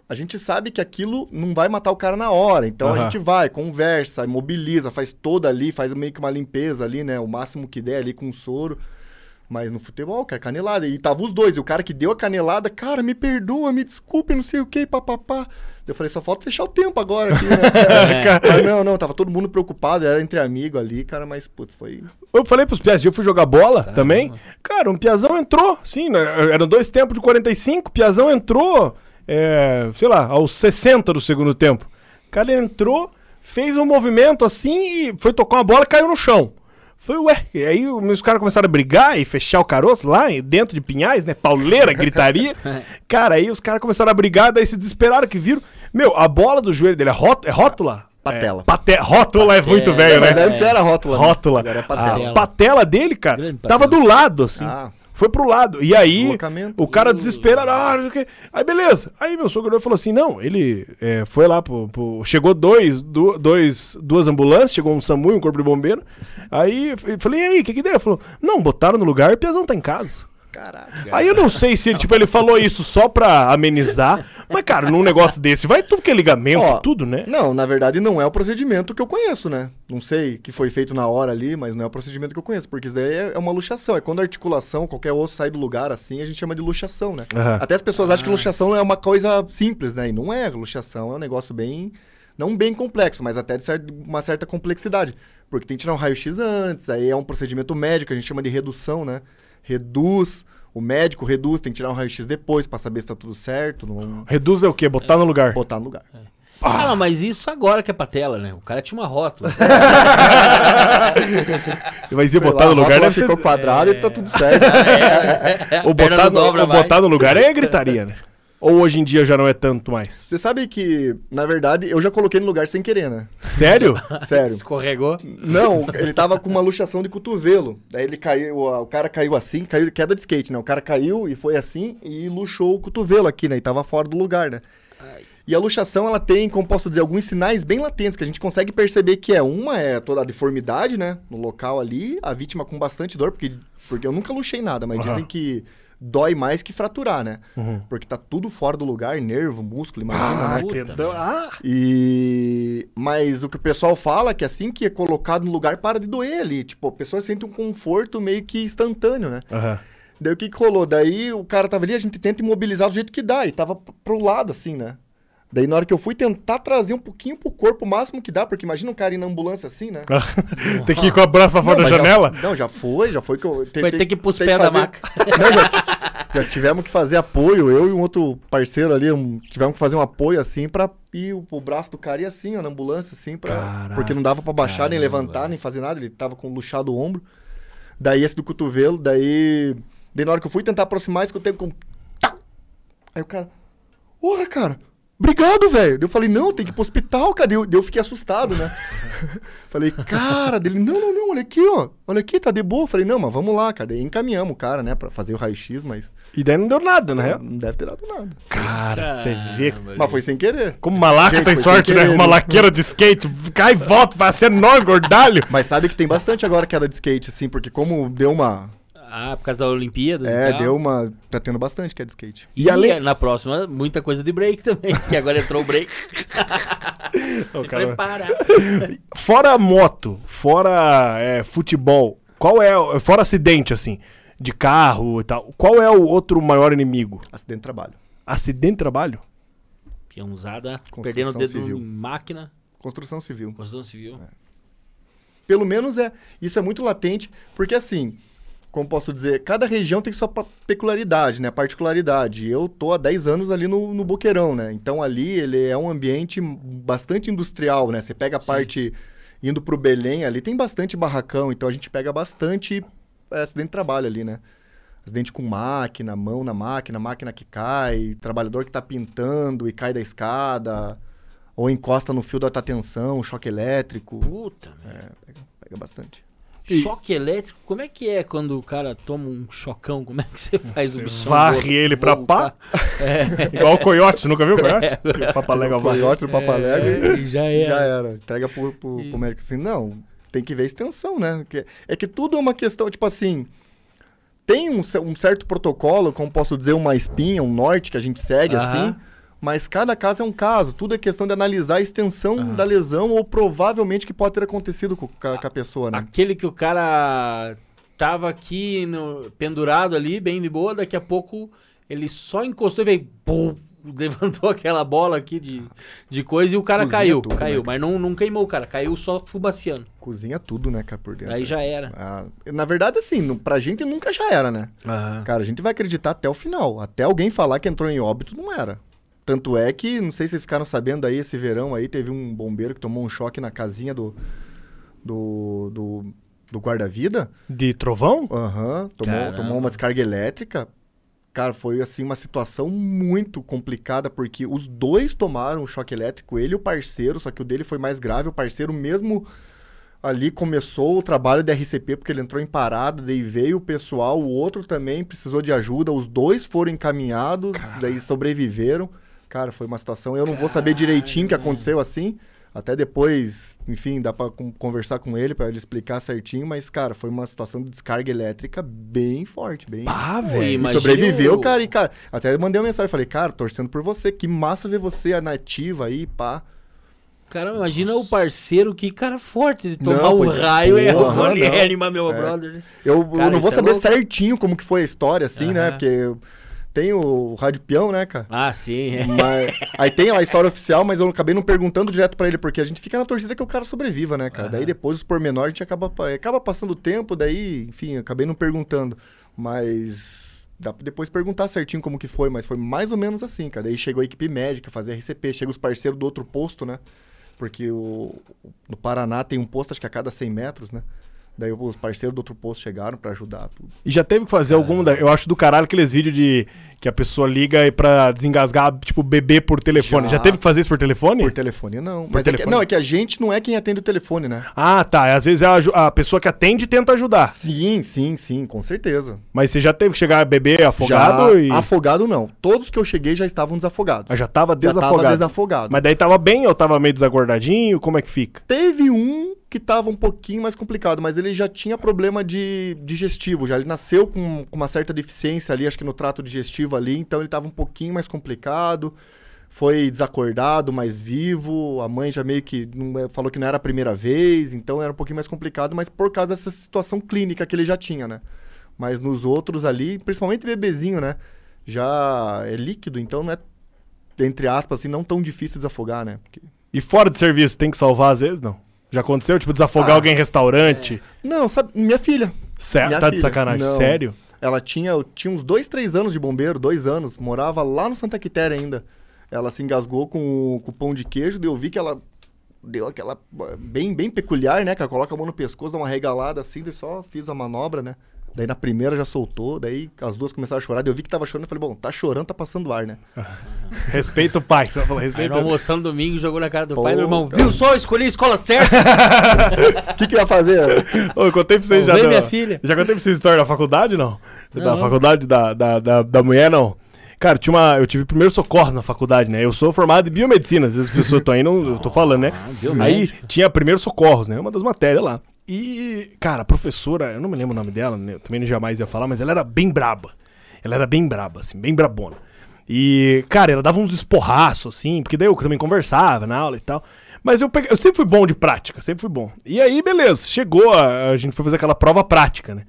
a gente sabe que aquilo não vai matar o cara na hora. Então a gente vai, conversa, imobiliza, faz toda ali, faz meio que uma limpeza ali, né? O máximo que der ali com soro. Mas no futebol, cara, canelada. E tava os dois. E o cara que deu a canelada, cara, me perdoa, me desculpe, não sei o que, papapá. Eu falei, só falta fechar o tempo agora. Aqui, né? Mas não, não, tava todo mundo preocupado, era entre amigos ali, cara, mas, putz, foi. Eu falei pros piazos, eu fui jogar bola Caramba. também. Cara, um piazão entrou, sim, né, eram dois tempos de 45, piazão entrou, é, sei lá, aos 60 do segundo tempo. O cara entrou, fez um movimento assim e foi tocar uma bola e caiu no chão. Foi, ué, e aí os caras começaram a brigar e fechar o caroço lá dentro de Pinhais, né? Pauleira, gritaria. cara, aí os caras começaram a brigar, daí se desesperaram que viram. Meu, a bola do joelho dele é, rót é rótula? Patela. É, pate rótula é muito Patela. velho, Mas né? antes era rótula. né? Rótula. Agora é A patela. patela dele, cara, Grande tava patela. do lado, assim. Ah. Foi pro lado. E aí, o cara desesperado, ah, não sei o quê. Aí, beleza. Aí meu sogro falou assim: não, ele é, foi lá pro. pro- chegou dois, du- dois, duas ambulâncias, chegou um SAMU e um corpo de bombeiro. Aí eu falei, e aí, o que que deu? Ele falou: não, botaram no lugar e o Piazão tá em casa. Caraca. Aí eu não sei se ele, tipo, ele falou isso só pra amenizar. Mas, cara, num negócio desse, vai tudo que é ligamento, Ó, tudo, né? Não, na verdade não é o procedimento que eu conheço, né? Não sei que foi feito na hora ali, mas não é o procedimento que eu conheço, porque isso daí é é uma luxação. É quando a articulação, qualquer osso sai do lugar assim, a gente chama de luxação, né? Aham. Até as pessoas acham que luxação é uma coisa simples, né? E não é. Luxação é um negócio bem. Não bem complexo, mas até de cer- uma certa complexidade. Porque tem que tirar um raio-x antes, aí é um procedimento médico, a gente chama de redução, né? Reduz, o médico reduz, tem que tirar um raio-x depois pra saber se tá tudo certo, não Reduz é o quê? Botar no lugar. botar no lugar. Ah, não, mas isso agora que é patela, né? O cara tinha uma rótula. Mas ia botar lá, no lugar rótula deve ser... ficou quadrado e tá tudo certo. Ou perna botar, não no, dobra botar no lugar é gritaria, né? Ou hoje em dia já não é tanto mais. Você sabe que, na verdade, eu já coloquei no lugar sem querer, né? Sério? Sério. Escorregou. Não, ele tava com uma luxação de cotovelo. Daí ele caiu, o cara caiu assim, caiu queda de skate, né? O cara caiu e foi assim e luxou o cotovelo aqui, né? E tava fora do lugar, né? E a luxação, ela tem, como posso dizer, alguns sinais bem latentes que a gente consegue perceber que é uma é toda a deformidade, né? No local ali, a vítima com bastante dor, porque, porque eu nunca luxei nada, mas Aham. dizem que dói mais que fraturar, né? Uhum. Porque tá tudo fora do lugar, nervo, músculo, imagina, né? puta que dó- ah. E mas o que o pessoal fala é que assim que é colocado no lugar para de doer ali, tipo, a pessoa sente um conforto meio que instantâneo, né? Aham. Daí o que que rolou? Daí o cara tava ali, a gente tenta imobilizar do jeito que dá, e tava pro lado assim, né? Daí na hora que eu fui tentar trazer um pouquinho pro corpo o máximo que dá, porque imagina um cara ir na ambulância assim, né? Tem que ir com o braço pra fora da mas já- janela? não, já foi, já foi que eu Vai ter que ir pros pés da maca. Não, já, já tivemos que fazer apoio, eu e um outro parceiro ali, um- tivemos que fazer um apoio assim pra ir o, o braço do cara e assim, ó, na ambulância, assim, pra, Caraca. porque não dava pra baixar, nem Caramba, levantar, velho. nem fazer nada, ele tava com luxado o ombro. Daí esse do cotovelo, daí. Daí na hora que eu fui tentar aproximar, escutei com. Aí o cara. Porra, cara! Obrigado, velho. Eu falei, não, tem que ir pro hospital, cara. Eu, eu fiquei assustado, né? falei, cara, dele, não, não, não, olha aqui, ó. Olha aqui, tá de boa. Falei, não, mas vamos lá, cara. Daí encaminhamos o cara, né, pra fazer o raio-x, mas E daí não deu nada, na real. não deve ter dado nada. Cara, você vê Mas foi sem querer. como malaca Gente, tem sorte, né? Uma né? laqueira de skate, cai e volta, vai ser nós, gordalho. Mas sabe que tem bastante agora queda de skate, assim, porque como deu uma. Ah, por causa da Olimpíadas É, tal. deu uma. Tá tendo bastante queda de skate. E, E além- na próxima, muita coisa de break também, que agora entrou o break. Se cara- prepara. Fora moto, fora é, futebol, qual é, o- fora acidente, assim, de carro e tal, qual é o outro maior inimigo? Acidente de trabalho. Acidente de trabalho? Peãozada, Construção perdendo o dedo civil. em máquina, Construção civil. construção civil. Pelo menos é. Isso é muito latente, porque assim. Como posso dizer, cada região tem sua peculiaridade, né? Particularidade. Eu tô há 10 anos ali no, no Boqueirão, né? Então ali ele é um ambiente bastante industrial, né? Você pega a parte indo pro Belém, ali tem bastante barracão, então a gente pega bastante é, acidente de trabalho ali, né? Acidente com máquina, mão na máquina, máquina que cai, trabalhador que tá pintando e cai da escada, ou encosta no fio da alta tensão, choque elétrico. Puta. É, pega, pega bastante. Choque elétrico, como é que é quando o cara toma um chocão? Como é que você faz o bichão varre ele pra pá? Igual o coiote, você nunca viu o coiote? Que o Papalégua vai. Coiote do papalégua É, e já era. já era. Entrega pro, pro, pro médico assim, não, tem que ver a extensão, né? É que tudo é uma questão, tipo assim, tem um, um certo protocolo, como posso dizer, uma espinha, um norte que a gente segue, Aham. assim, mas cada caso é um caso. Tudo é questão de analisar a extensão da lesão ou provavelmente que pode ter acontecido com, com a, com a pessoa, né? Aquele que o cara tava aqui no- pendurado ali, bem de boa, daqui a pouco ele só encostou e veio. Pum, levantou aquela bola aqui de, de coisa e o cara Cozinha caiu. tudo, caiu, né, mas não, não queimou o cara, caiu só fubaciando. Cozinha tudo, né, cara, por dentro. Aí já era. Ah, na verdade, assim, no- pra gente nunca já era, né? Cara, a gente vai acreditar até o final. Até alguém falar que entrou em óbito, não era. Tanto é que, não sei se vocês ficaram sabendo aí, esse verão aí, teve um bombeiro que tomou um choque na casinha do. do. do, do guarda-vida. De trovão? Aham, tomou, Caramba. tomou uma descarga elétrica. Cara, foi assim uma situação muito complicada, porque os dois tomaram um choque elétrico, ele e o parceiro, só que o dele foi mais grave. O parceiro mesmo ali começou o trabalho da RCP, porque ele entrou em parada, daí veio o pessoal, o outro também precisou de ajuda, os dois foram encaminhados, daí sobreviveram. Cara, foi uma situação, eu não vou saber direitinho o que aconteceu assim, até depois, enfim, dá pra con- conversar com ele pra ele explicar certinho, mas cara, foi uma situação de descarga elétrica bem forte, bem Ah, Pô, velho. sobreviveu, cara. E, cara, até mandei uma mensagem. Falei, cara, torcendo por você. Que massa ver você, a nativa aí, pá. Caramba, imagina o parceiro, que cara forte de tomar Não, o pois é. raio e Porra, eu vou ali não. animar meu É. brother. Eu, eu Cara, não vou é saber louco. certinho como que foi a história, assim, né? Porque tem o rádio peão, né, cara? Ah, sim. é. Mas, aí tem a história oficial, mas eu acabei não perguntando direto pra ele, porque a gente fica na torcida que o cara sobreviva, né, cara? Daí depois os pormenores a gente acaba, acaba passando o tempo, daí, enfim, acabei não perguntando. Mas dá pra depois perguntar certinho como que foi, mas foi mais ou menos assim, cara. Daí chegou a equipe médica, fazer RCP, chega os parceiros do outro posto, né? Porque o, no Paraná tem um posto, acho que a cada 100 metros, né? Daí os parceiros do outro posto chegaram pra ajudar tudo. E já teve que fazer algum. da- Eu acho do caralho aqueles vídeos de que a pessoa liga pra desengasgar, tipo, bebê por telefone. Já, Já. teve que fazer isso por telefone? Por telefone, não. Mas é que- telefone? não, é que a gente não é quem atende o telefone, né? Ah, tá. Às vezes é a, a pessoa que atende tenta ajudar. Sim, sim, sim, com certeza. Mas você já teve que chegar a bebê afogado já, e. Afogado não. Todos que eu cheguei já estavam desafogados. Ah, já tava Já desafogado. tava desafogado. Mas daí tava bem ou tava meio desagordadinho? Como é que fica? Teve um que tava um pouquinho mais complicado, mas ele já tinha problema de digestivo, já ele nasceu com, com uma certa deficiência ali, acho que no trato digestivo ali, então ele tava um pouquinho mais complicado, foi desacordado, mais vivo, a mãe já meio que não- falou que não era a primeira vez, então era um pouquinho mais complicado, mas por causa dessa situação clínica que ele já tinha, né? Mas nos outros ali, principalmente bebezinho, né? Já é líquido, então não é, entre aspas, assim, não tão difícil desafogar, né? Porque E fora de serviço, tem que salvar às vezes? Não. Já aconteceu? Tipo, desafogar Ah. alguém em restaurante? Não, sabe, minha filha. Sé- Minha tá de filha. sacanagem? Não. Sério? Ela tinha, eu tinha uns dois, três anos de bombeiro, dois anos, morava lá no Santa Quitéria ainda. Ela se engasgou com, o- com o pão de queijo, daí eu vi que ela deu aquela bem, bem peculiar, né? Que ela coloca a mão no pescoço, dá uma regalada assim, daí só fiz a manobra, né? Daí na primeira já soltou, daí as duas começaram a chorar, daí eu vi que tava chorando, eu falei, bom, tá chorando, tá passando ar, né? Respeita o pai. Você vai falar, Aí respeita no almoção no domingo jogou na cara do Pô, pai do irmão. cara. Viu só? Escolhi a escola certa. O que que ia fazer? Ô, eu contei pra vocês já. Da- minha filha. Já contei pra vocês a história da faculdade, não? Da Não. faculdade da, da, da, da mulher, não. Cara, tinha uma, eu tive primeiro socorro na faculdade, né? Eu sou formado em biomedicina, às vezes as pessoas estão aí, não, eu tô falando, né? Ah, Aí tinha primeiro socorros, né? Uma das matérias lá. E, cara, a professora, eu não me lembro o nome dela, né? eu também jamais ia falar, mas ela era bem braba. Ela era bem braba, assim, bem brabona. E, cara, ela dava uns esporraços, assim, porque daí eu também conversava na aula e tal. Mas eu, peguei- eu sempre fui bom de prática, sempre fui bom. E aí, beleza, chegou, a, a gente foi fazer aquela prova prática, né?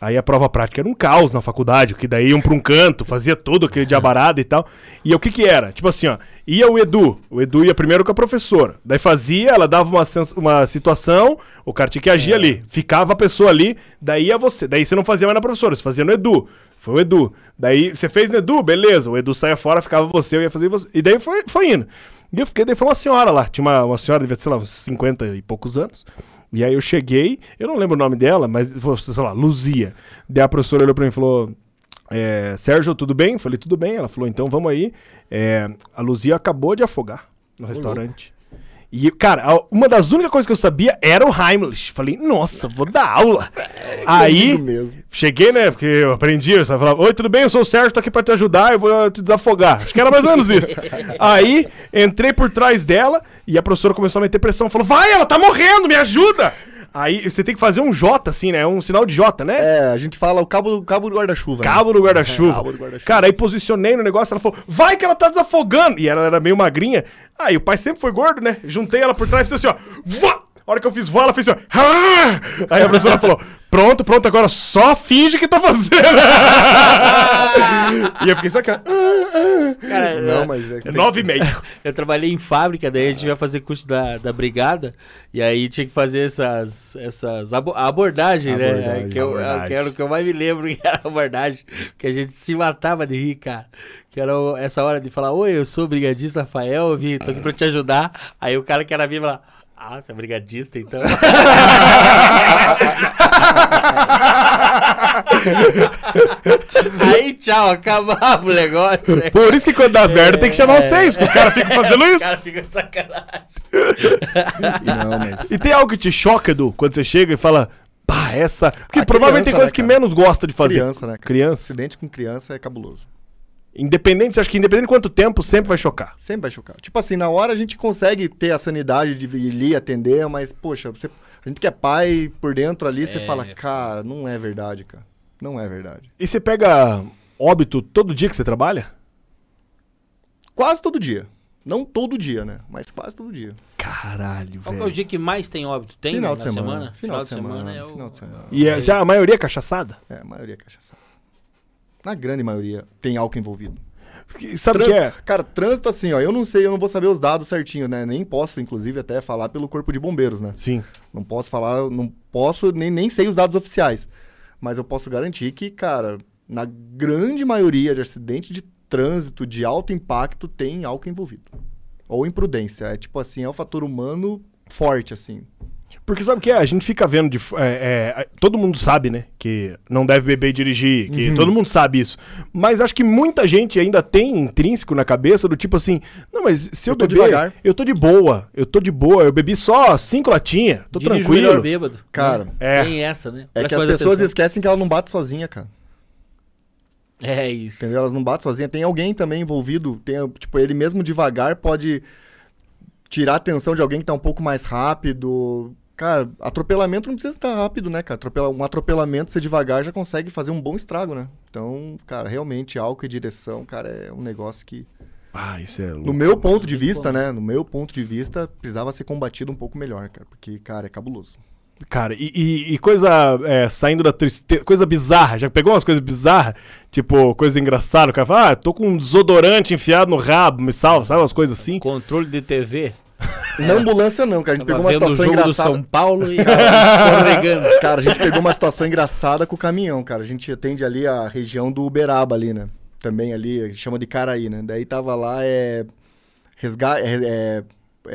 Aí a prova prática era um caos na faculdade, que daí iam pra um canto, fazia tudo aquele diabarada e tal. E o que que era? Tipo assim, ó, ia o Edu, o Edu ia primeiro com a professora. Daí fazia, ela dava uma, uma situação, o cara tinha que agir ali. Ficava a pessoa ali, daí ia você. Daí você não fazia mais na professora, você fazia no Edu. Foi o Edu. Daí você fez no Edu, beleza. O Edu saia fora, ficava você, eu ia fazer você. E daí foi, foi indo. E eu fiquei, daí foi uma senhora lá. Tinha uma, uma senhora, devia ter, sei lá, uns 50 e poucos anos. E aí eu cheguei, eu não lembro o nome dela, mas, sei lá, Luzia. Daí a professora olhou pra mim e falou: é, Sérgio, tudo bem? Falei, tudo bem. Ela falou, então vamos aí. É, a Luzia acabou de afogar no restaurante. E, cara, uma das únicas coisas que eu sabia era o Heimlich. Falei, nossa, vou dar aula. aí, Comigo mesmo. cheguei, né? Porque eu aprendi, eu falava, oi, tudo bem? Eu sou o Sérgio, tô aqui pra te ajudar, eu vou te desafogar. Acho que era mais ou menos isso. aí, entrei por trás dela e a professora começou a meter pressão. Falou, vai, ela tá morrendo, me ajuda! Aí você tem que fazer um J, assim, né? Um sinal de J, né? É, a gente fala o cabo do, cabo do guarda-chuva. né? Cabo no guarda-chuva. Cabo do guarda-chuva. Cara, aí posicionei no negócio, ela falou, vai que ela tá desafogando. E ela era meio magrinha. Aí o pai sempre foi gordo, né? Juntei ela por trás e fiz assim, ó. Vá! A hora que eu fiz vó, ela fez assim, ó. "Ah!" Aí a professora falou, Pronto, pronto, agora só finge que tá fazendo. e eu fiquei só que. Cara, Não, eu- mas é que É tem- nove e meio. Eu trabalhei em fábrica, daí a gente ia fazer curso da, da brigada, e aí tinha que fazer essas, essas abo- a abordagem, né? Abordagem, que, eu, abordagem. que era o que eu mais me lembro, que era a abordagem, que a gente se matava de rir, cara. Que era essa hora de falar, oi, eu sou o brigadista Rafael, vim, tô aqui pra te ajudar. Aí o cara que era vir falar, ah, você é brigadista, então. aí, tchau, acabava o negócio. né? Por isso que quando dá as merda tem que chamar os seis, porque os caras ficam fazendo isso. cara fica de sacanagem. Não, mas. E tem algo que te choca, Edu, quando você chega e fala, pá, essa. Porque A provavelmente tem criança, coisas né, que menos gosta de fazer. Criança, né? cara? Criança. Acidente com criança é cabuloso. Independente, você acha que independente de quanto tempo, sempre vai chocar. Sempre vai chocar. Tipo assim, na hora a gente consegue ter a sanidade de ir ali atender, mas, poxa, você, a gente que é pai por dentro ali, você É, fala, é cara, não é verdade, cara. Não é verdade. E você pega óbito todo dia que você trabalha? Quase todo dia. Não todo dia, né? Mas quase todo dia. Caralho, Qual que é o dia que mais tem óbito? Tem final na de semana. semana? Final, de semana. é o... Final de semana. E é, você- a maioria é cachaçada? É, a maioria é cachaça. Na grande maioria tem álcool envolvido. Porque Sabe o que é? Cara, trânsito assim, ó, eu não sei, eu não vou saber os dados certinho, né? Nem posso, inclusive, até falar pelo corpo de bombeiros, né? Sim. Não posso falar, não posso, nem, nem sei os dados oficiais. Mas eu posso garantir que, cara, na grande maioria de acidentes de trânsito de alto impacto tem álcool envolvido. Ou imprudência. É tipo assim, é um fator humano forte, assim. Porque sabe o que é? A gente fica vendo de. é, é, todo mundo sabe, né? Que não deve beber e dirigir. Que Uhum. todo mundo sabe isso. Mas acho que muita gente ainda tem intrínseco na cabeça do tipo assim: não, mas se eu, Eu tô beber, devagar. eu tô de boa. Eu tô de boa. Eu bebi só cinco latinhas. Tô Dirige tranquilo. melhor bêbado. Cara, É. Tem essa, né? é que as pessoas atenção. esquecem que ela não bate sozinha, cara. É isso. Entendeu? Elas não batem sozinha. Tem alguém também envolvido. Tem, tipo, ele mesmo devagar pode tirar a atenção de alguém que tá um pouco mais rápido. Cara, atropelamento não precisa estar rápido, né, cara? Atropela- um atropelamento, você devagar, já consegue fazer um bom estrago, né? Então, cara, realmente, álcool e direção, cara, é um negócio que, Ah, isso é no louco. meu ponto de vista, né? No meu ponto de vista, precisava ser combatido um pouco melhor, cara. Porque, cara, é cabuloso. Cara, e, e- e coisa é, saindo da tristeza, coisa bizarra, já pegou umas coisas bizarras? Tipo, coisa engraçada, o cara fala, ah, tô com um desodorante enfiado no rabo, me salva, sabe? Umas coisas assim. Controle de TV. Na ambulância, não, cara. A gente Tava pegou uma situação jogo do engraçada. São Paulo e escorregando. Cara, a gente pegou uma situação engraçada com o caminhão, cara. A gente atende ali a região do Uberaba ali, né? Também ali, chama de Caraí, né? Daí tava lá, é... Resgate... É, é,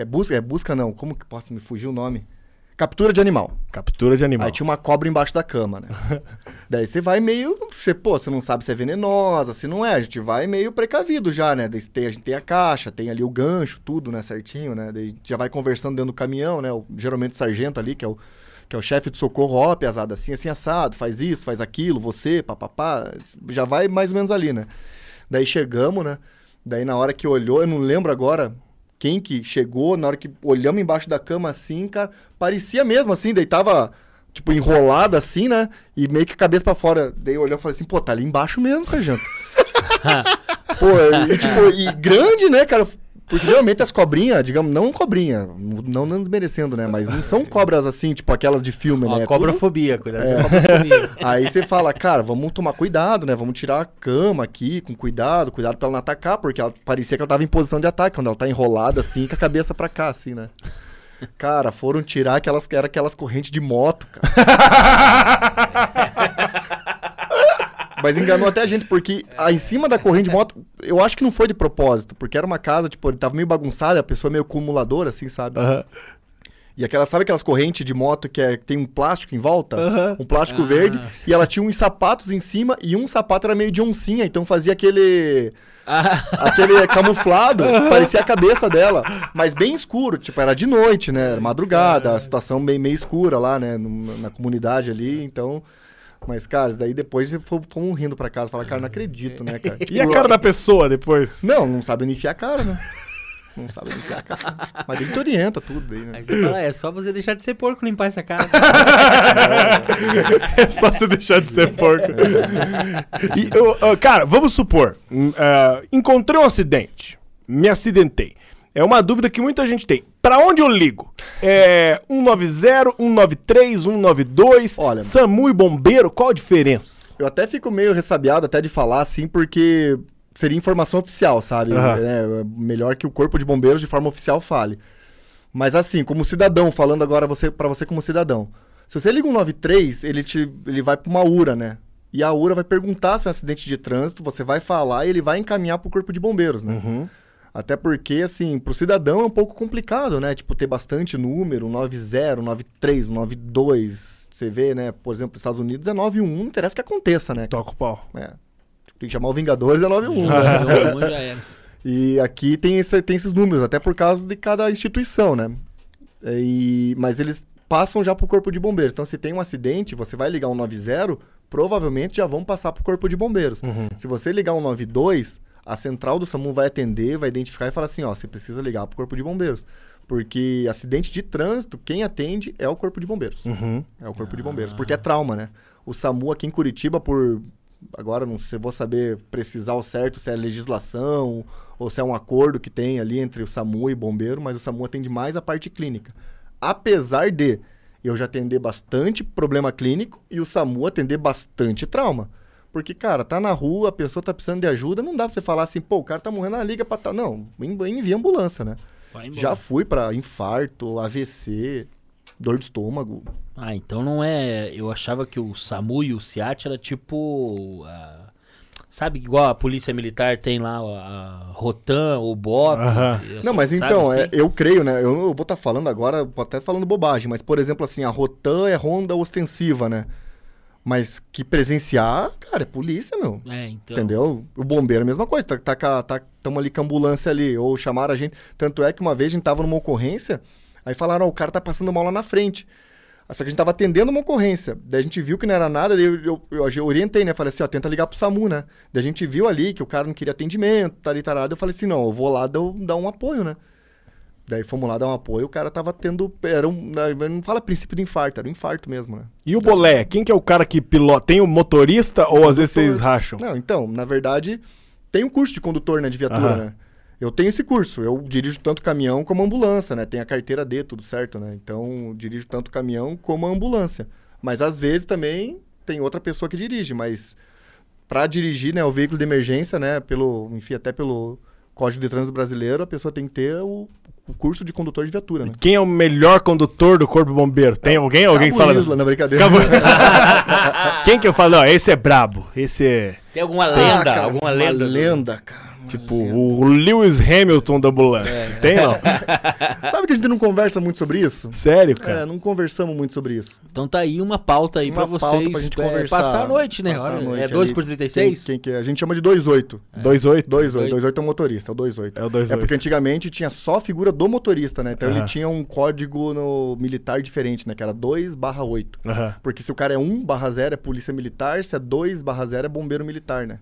é busca, é busca não, como que posso me fugir o nome? Captura de animal. Captura de animal. Aí tinha uma cobra embaixo da cama, né? Daí você vai meio. Você, pô, você não sabe se é venenosa, se não é. A gente vai meio precavido já, né? Daí tem, a gente tem a caixa, tem ali o gancho, tudo, né? Certinho, né? Daí a gente já vai conversando dentro do caminhão, né? O, geralmente o sargento ali, que é o, que é o chefe de socorro, ó, pesado, assim, assim, assado, faz isso, faz aquilo, você, papapá. Já vai mais ou menos ali, né? Daí chegamos, né? Daí na hora que olhou, eu não lembro agora quem que chegou, na hora que olhamos embaixo da cama assim, cara, parecia mesmo assim, daí tava, tipo, enrolado assim, né? E meio que a cabeça pra fora. Daí olhou e falei assim, pô, tá ali embaixo mesmo, sargento. pô, e tipo, e grande, né, cara? Porque geralmente as cobrinhas, digamos, não cobrinha, não, não desmerecendo, né? Mas não são cobras assim, tipo aquelas de filme, Ó, né? É cobrafobia, cuidado É. cobrafobia. Aí você fala, cara, vamos tomar cuidado, né? Vamos tirar a cama aqui com cuidado, cuidado pra ela não atacar, porque ela parecia que ela tava em posição de ataque, quando ela tá enrolada assim, com a cabeça pra cá, assim, né? Cara, foram tirar aquelas, era aquelas correntes de moto, cara. Mas enganou até a gente, porque ah, em cima da corrente de moto, eu acho que não foi de propósito, porque era uma casa, tipo, ele tava meio bagunçada, a pessoa meio acumuladora, assim, sabe? Aham. E aquela, sabe aquelas correntes de moto que, é, que tem um plástico em volta? Aham. Um plástico Ah, verde. sim. E ela tinha uns sapatos em cima e um sapato era meio de oncinha, então fazia aquele. Ah, aquele camuflado, parecia a cabeça dela. Mas bem escuro, tipo, era de noite, né? Era madrugada, a situação bem meio escura lá, né? na comunidade ali, então. Mas, cara, daí depois fomos rindo pra casa. Falar, cara, não acredito, né, cara? E a cara da pessoa depois? Não, não sabe onde enfiar a cara, né? Não sabe enfiar a cara. Mas ele te orienta tudo daí, né? aí você fala, é só você deixar de ser porco limpar essa casa. É só você deixar de ser porco. E, eu, ah, cara, vamos supor, ah, encontrei um acidente, me acidentei. É uma dúvida que muita gente tem. Pra onde eu ligo? É 190, 193, 192, Olha- SAMU e bombeiro, qual a diferença? Eu até fico meio ressabiado até de falar assim, porque seria informação oficial, sabe? Aham. É, melhor que o Corpo de Bombeiros de forma oficial fale. Mas assim, como cidadão, falando agora você, para você como cidadão. Se você liga um 93, ele, te, ele vai para uma URA, né? E a URA vai perguntar se é um acidente de trânsito, você vai falar e ele vai encaminhar pro Corpo de Bombeiros, né? Uhum. Até porque, assim, pro cidadão é um pouco complicado, né? Tipo, ter bastante número, 90, 93, 92. Você vê, né? Por exemplo, nos Estados Unidos é 91, não interessa o que aconteça, né? Toca o pau. É. Tem que chamar o Vingadores é 91. né? Já era. E aqui tem, esse- tem esses números, até por causa de cada instituição, né? É, E, mas eles passam já pro corpo de bombeiros. Então, se tem um acidente, você vai ligar um 90, provavelmente já vão passar pro corpo de bombeiros. Se você ligar um 92, a central do SAMU vai atender, vai identificar e falar assim, ó, você precisa ligar pro corpo de bombeiros. Porque acidente de trânsito, quem atende é o corpo de bombeiros. Uhum. É o corpo de bombeiros. Porque é trauma, né? O SAMU aqui em Curitiba, por. Agora não sei, se vou saber precisar o certo se é legislação ou se é um acordo que tem ali entre o SAMU e bombeiro, mas o SAMU atende mais a parte clínica. Apesar de eu já atender bastante problema clínico e o SAMU atender bastante trauma. Porque, cara, tá na rua, a pessoa tá precisando de ajuda, não dá pra você falar assim, pô, o cara tá morrendo, ah, liga pra tal. Não, env- envia ambulância, né? Já fui pra infarto, AVC, dor de estômago. Ah, então não é. Eu achava que o SAMU e o SIAT era tipo. ah, sabe, igual a polícia militar tem lá a Rotan, o BOP. Assim, Não, mas então, assim? é, eu creio, né? Eu, eu vou estar falando agora, até falando bobagem, mas, por exemplo, assim, a Rotan é ronda ostensiva, né? Mas que presenciar, cara, é polícia, meu. É, então. Entendeu? O bombeiro é a mesma coisa. Tá, tá, tá, tamo ali com a ambulância ali. Ou chamaram a gente. Tanto é que uma vez a gente tava numa ocorrência, aí falaram, ó, o cara tá passando mal lá na frente. Só que a gente tava atendendo uma ocorrência. Daí a gente viu que não era nada, daí eu, eu, eu, eu orientei, né? Falei assim, ó, tenta ligar pro SAMU, né? Daí a gente viu ali que o cara não queria atendimento, tal e tarado. Eu falei assim, não, eu vou lá dar, dar um apoio, né? Daí fomos lá dar um apoio, o cara tava tendo. Era um. Não fala princípio de infarto, era um infarto mesmo, né? E o bolé? Quem que é o cara que pilota? Tem o motorista ou às vezes vocês racham? Não, então, na verdade, tem um curso de condutor, né, de viatura, Aham. né? Eu tenho esse curso, eu dirijo tanto caminhão como ambulância, né? Tem a carteira D, tudo certo, né? Então, dirijo tanto caminhão como ambulância. Mas às vezes também tem outra pessoa que dirige, mas para dirigir, né, o veículo de emergência, né, pelo, enfim, até pelo Código de Trânsito Brasileiro, a pessoa tem que ter o, o curso de condutor de viatura, né? Quem é o melhor condutor do Corpo Bombeiro? Tem alguém? Alguém que Cabo fala. Isla, na brincadeira. Quem que eu falo? Ó, esse é brabo. Esse é. Tem alguma Ah, lenda? cara, alguma uma lenda? lenda, cara. Tipo, o Lewis Hamilton da ambulância. Tem não? Sabe que a gente não conversa muito sobre isso? Sério, É, cara? não conversamos muito sobre isso. Então tá aí uma pauta aí Uma pra pauta vocês pra gente é, conversar. passar a noite, né? Passar a Olha, noite é 2 ali. por 36? Quem, quem que é? A gente chama de 28. 2-8? 28. 28 é o motorista, é o 28. É o 28. É porque antigamente tinha só a figura do motorista, né? Então Aham. ele tinha um código no militar diferente, né? Que era 2 barra 8. Aham. Porque se o cara é 1 barra 0 é polícia militar, se é 2 barra 0 é bombeiro militar, né?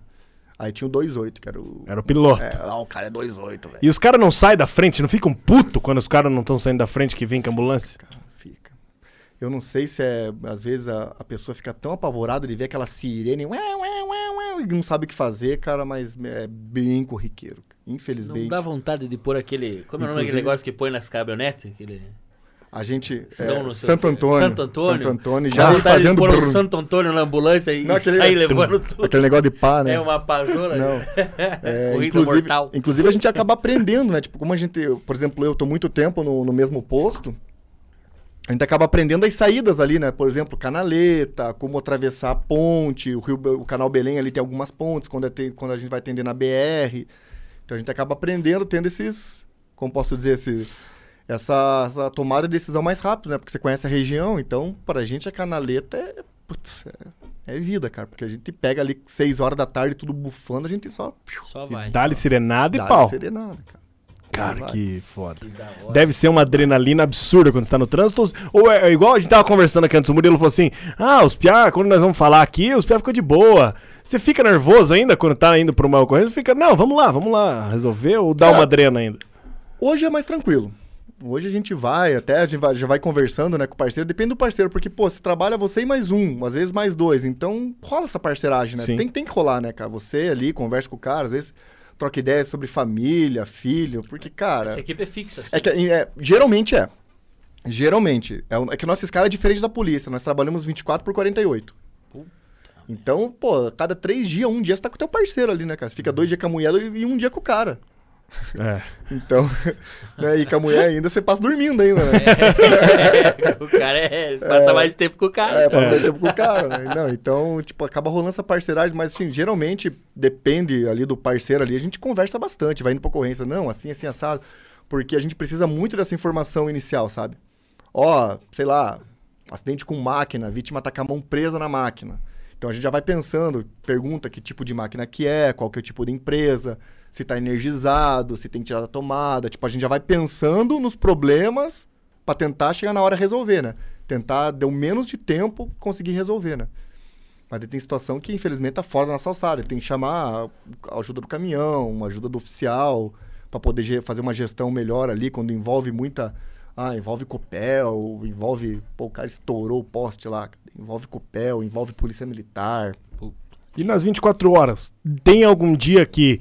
Aí tinha o 28, que era o... Era o piloto. É, ah, o cara é 28, velho. E os caras não saem da frente, não ficam puto quando os caras não estão saindo da frente que vem com a ambulância? Fica. Eu não sei se é. Às vezes a, a pessoa fica tão apavorada de ver aquela sirene ué, ué, ué, ué, e não sabe o que fazer, cara, mas é bem corriqueiro. Não Infelizmente. dá vontade de pôr aquele. Como é o nome daquele negócio que põe nas caminhonetes? Aquele... A gente. é, São sei Santo. Antônio. Santo Antônio. Santo Antônio. Já vem vontade de fazendo. pôr um. Santo Antônio na ambulância e Não, aquele- sair levando tudo. Aquele negócio de pá, né? É uma pazola. Não. É, Corrida inclusive, mortal. inclusive a gente acaba aprendendo, né? Tipo, como a gente, por exemplo, eu tô muito tempo no, no mesmo posto, a gente acaba aprendendo as saídas ali, né? Por exemplo, canaleta, como atravessar a ponte, o rio, o canal Belém ali tem algumas pontes quando, é te- quando a gente vai atender na BR. Então a gente acaba aprendendo, tendo esses, como posso dizer, esse, essa, essa tomada de decisão mais rápido, né? Porque você conhece a região, então pra gente a canaleta é, putz, é, é vida, cara. Porque a gente pega ali 6 horas da tarde, tudo bufando, a gente só... Só vai. Dá-lhe serenada e Dá pau. serenada, cara. Cara, Vai. que foda. Que. Deve ser uma adrenalina absurda quando você tá no trânsito. Ou é, é igual a gente tava conversando aqui antes, o Murilo falou assim: Ah, os piá, quando nós vamos falar aqui, os piá ficam de boa. Você fica nervoso ainda quando tá indo pra uma ocorrência? Fica, não, vamos lá, vamos lá resolver ou dá Cara, uma drena ainda? Hoje é mais tranquilo. Hoje a gente vai, até a gente vai- já vai conversando, né, com o parceiro. Depende do parceiro, porque, pô, você trabalha você e mais um, às vezes mais dois. Então, rola essa parceragem, né? Sim. Tem, tem que rolar, né, cara? Você ali, conversa com o cara, às vezes... troca ideia sobre família, filho, porque, cara. Essa equipe é fixa. assim. É que, é, geralmente é. Geralmente. É, é que nossa escala é diferente da polícia. Nós trabalhamos 24 por 48. Puta Então, pô, cada três dias, um dia você tá com o teu parceiro ali, né, cara? Você fica dois dias com a mulher e um dia com o cara. É. Então, né, e com a mulher ainda você passa dormindo ainda, né? o cara é. Passa mais tempo com o cara. É, passa mais tempo com o cara, né? Não, então, tipo, acaba rolando essa parceiragem, mas assim, geralmente depende ali do parceiro ali, a gente conversa bastante, vai indo pra ocorrência, não, assim, assim, assado, porque a gente precisa muito dessa informação inicial, sabe? Ó, sei lá, acidente com máquina, a vítima tá com a mão presa na máquina. Então a gente já vai pensando, pergunta que tipo de máquina que é, qual que é o tipo de empresa, se tá energizado, se tem que tirar da tomada. Tipo, a gente já vai pensando nos problemas pra tentar chegar na hora resolver, né? Tentar, deu menos de tempo, conseguir resolver, né? Mas tem situação que, infelizmente, tá fora da nossa alçada. Tem que chamar a ajuda do caminhão, ajuda do oficial, pra poder fazer uma gestão melhor ali, quando envolve muita... Ah, envolve Copel, envolve... Pô, o cara estourou o poste lá. Envolve Copel, envolve Polícia Militar. E nas 24 horas, tem algum dia que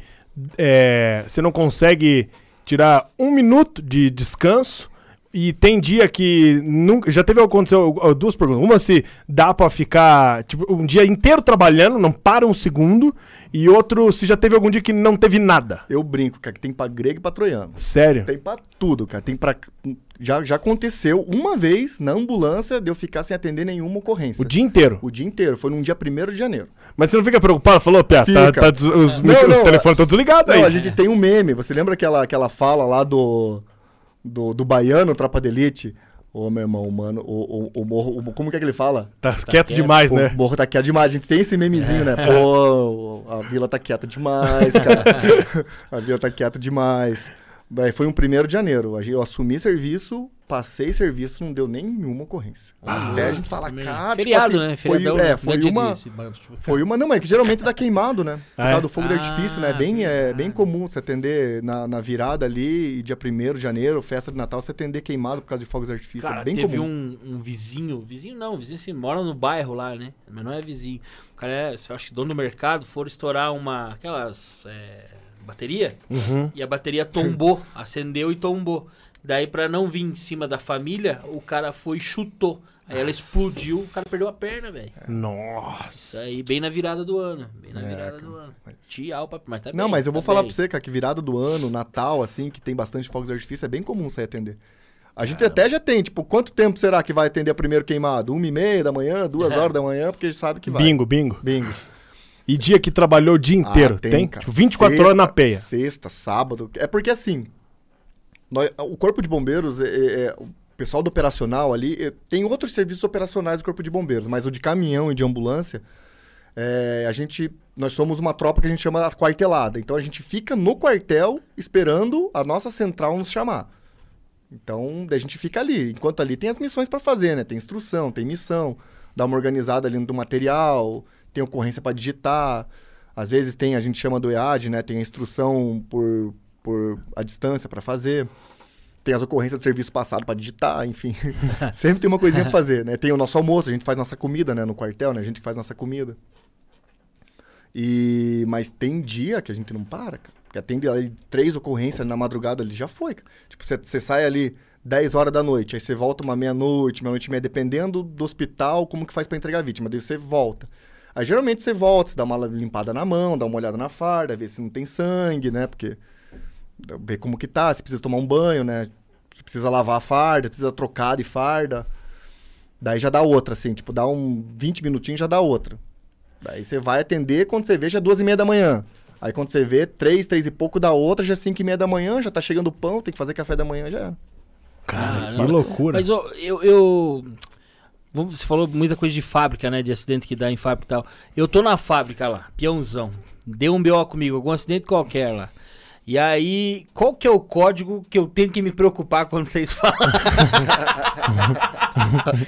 é, você não consegue tirar um minuto de descanso? E tem dia que nunca. Já teve aconteceu duas perguntas. Uma se dá pra ficar tipo, um dia inteiro trabalhando, não para um segundo. E outro se já teve algum dia que não teve nada. Eu brinco, cara, que tem pra grego e pra troiano. Sério? Tem pra tudo, cara. Tem pra... Já, já aconteceu uma vez na ambulância de eu ficar sem atender nenhuma ocorrência. O dia inteiro. O dia inteiro. Foi num dia 1 de janeiro. Mas você não fica preocupado? Falou, Pia, tá, tá des- os, Não, micro- os não, telefones estão desligados Não, aí. a gente tem um meme. Você lembra aquela, aquela fala lá do, do, do baiano, Tropa de Elite? Ô, meu irmão, mano, o, o, o morro... o- como que é que ele fala? Tá, quieto quieto. demais, o né? morro tá quieto demais. A gente tem esse memezinho, né? Pô, a vila tá quieta demais, cara. a vila tá quieta demais. Daí foi um 1 de janeiro. Eu assumi serviço, passei serviço, não deu nenhuma ocorrência. Até a gente fala, cara, tipo Feriado, assim, né? Foi, Feriadão, é, né? foi é uma... tipo, Foi uma, não, é que geralmente dá queimado, né? Por Ah, é? causa do fogo de artifício, né? É Ah, bem, é bem comum você atender na, na virada ali, e dia 1 de janeiro, festa de Natal, você atender queimado por causa de fogos de artifício. Cara, é bem teve comum. um, um vizinho, vizinho não, vizinho assim, mora no bairro lá, né? Mas não é vizinho. O cara é, eu acho que dono do mercado, foram estourar uma, aquelas, é, bateria, Uhum. e a bateria tombou, acendeu e tombou. Daí, pra não vir em cima da família, o cara foi e chutou. Aí ela explodiu, o cara perdeu a perna, velho. Nossa. Isso aí, bem na virada do ano. Bem na virada do ano. Tchau, papai. Mas tá Não, bem, mas eu vou tá falar bem. pra você, cara, que virada do ano, Natal, assim, que tem bastante fogos de artifício, é bem comum você atender. A gente até já tem, tipo, quanto tempo será que vai atender a primeiro queimado? Uma e meia da manhã, duas É. horas da manhã, porque a gente sabe que vai. Bingo, bingo. Bingo. E dia que trabalhou o dia inteiro, Ah, tem? cara. Tipo, 24 Sexta- horas na peia. Sexta, sábado. É porque assim, nós- o Corpo de Bombeiros, é- é- é- o pessoal do operacional ali, é, tem outros serviços operacionais do Corpo de Bombeiros, mas o de caminhão e de ambulância, é, a gente, nós somos uma tropa que a gente chama quartelada. Então a gente fica no quartel esperando a nossa central nos chamar. Então a gente fica ali. Enquanto ali tem as missões para fazer, né? Tem instrução, tem missão, dá uma organizada ali no material, tem ocorrência para digitar. Às vezes tem, a gente chama do EAD, né? Tem a instrução por, por a distância para fazer. Tem as ocorrências do serviço passado para digitar, enfim. Sempre tem uma coisinha pra fazer, né? Tem o nosso almoço, a gente faz nossa comida, né? No quartel, né? A gente que faz nossa comida. E... Mas tem dia que a gente não para, cara. Que atende ali três ocorrências na madrugada ali, já foi, cara. Tipo, você- você sai ali 10 horas da noite, aí você volta uma meia-noite, meia-noite e meia, dependendo do hospital, como que faz para entregar a vítima. Daí você volta. Aí geralmente você volta, você dá uma limpada na mão, dá uma olhada na farda, vê se não tem sangue, né? Porque ver como que tá, se precisa tomar um banho, né? Se precisa lavar a farda, precisa trocar de farda. Daí já dá outra, assim, tipo, dá um 20 minutinhos já dá outra. Daí você vai atender, quando você vê, já é duas e meia da manhã. Aí quando você vê, três, três e pouco da outra, já é cinco e meia da manhã, já tá chegando o pão, tem que fazer café da manhã, já era. Cara, Ah, que não. loucura. Mas ó, eu, eu. Você falou muita coisa de fábrica, né? De acidente que dá em fábrica e tal. Eu tô na fábrica lá, peãozão. Deu um BO comigo, algum acidente qualquer lá. E aí, qual que é o código que eu tenho que me preocupar quando vocês falam?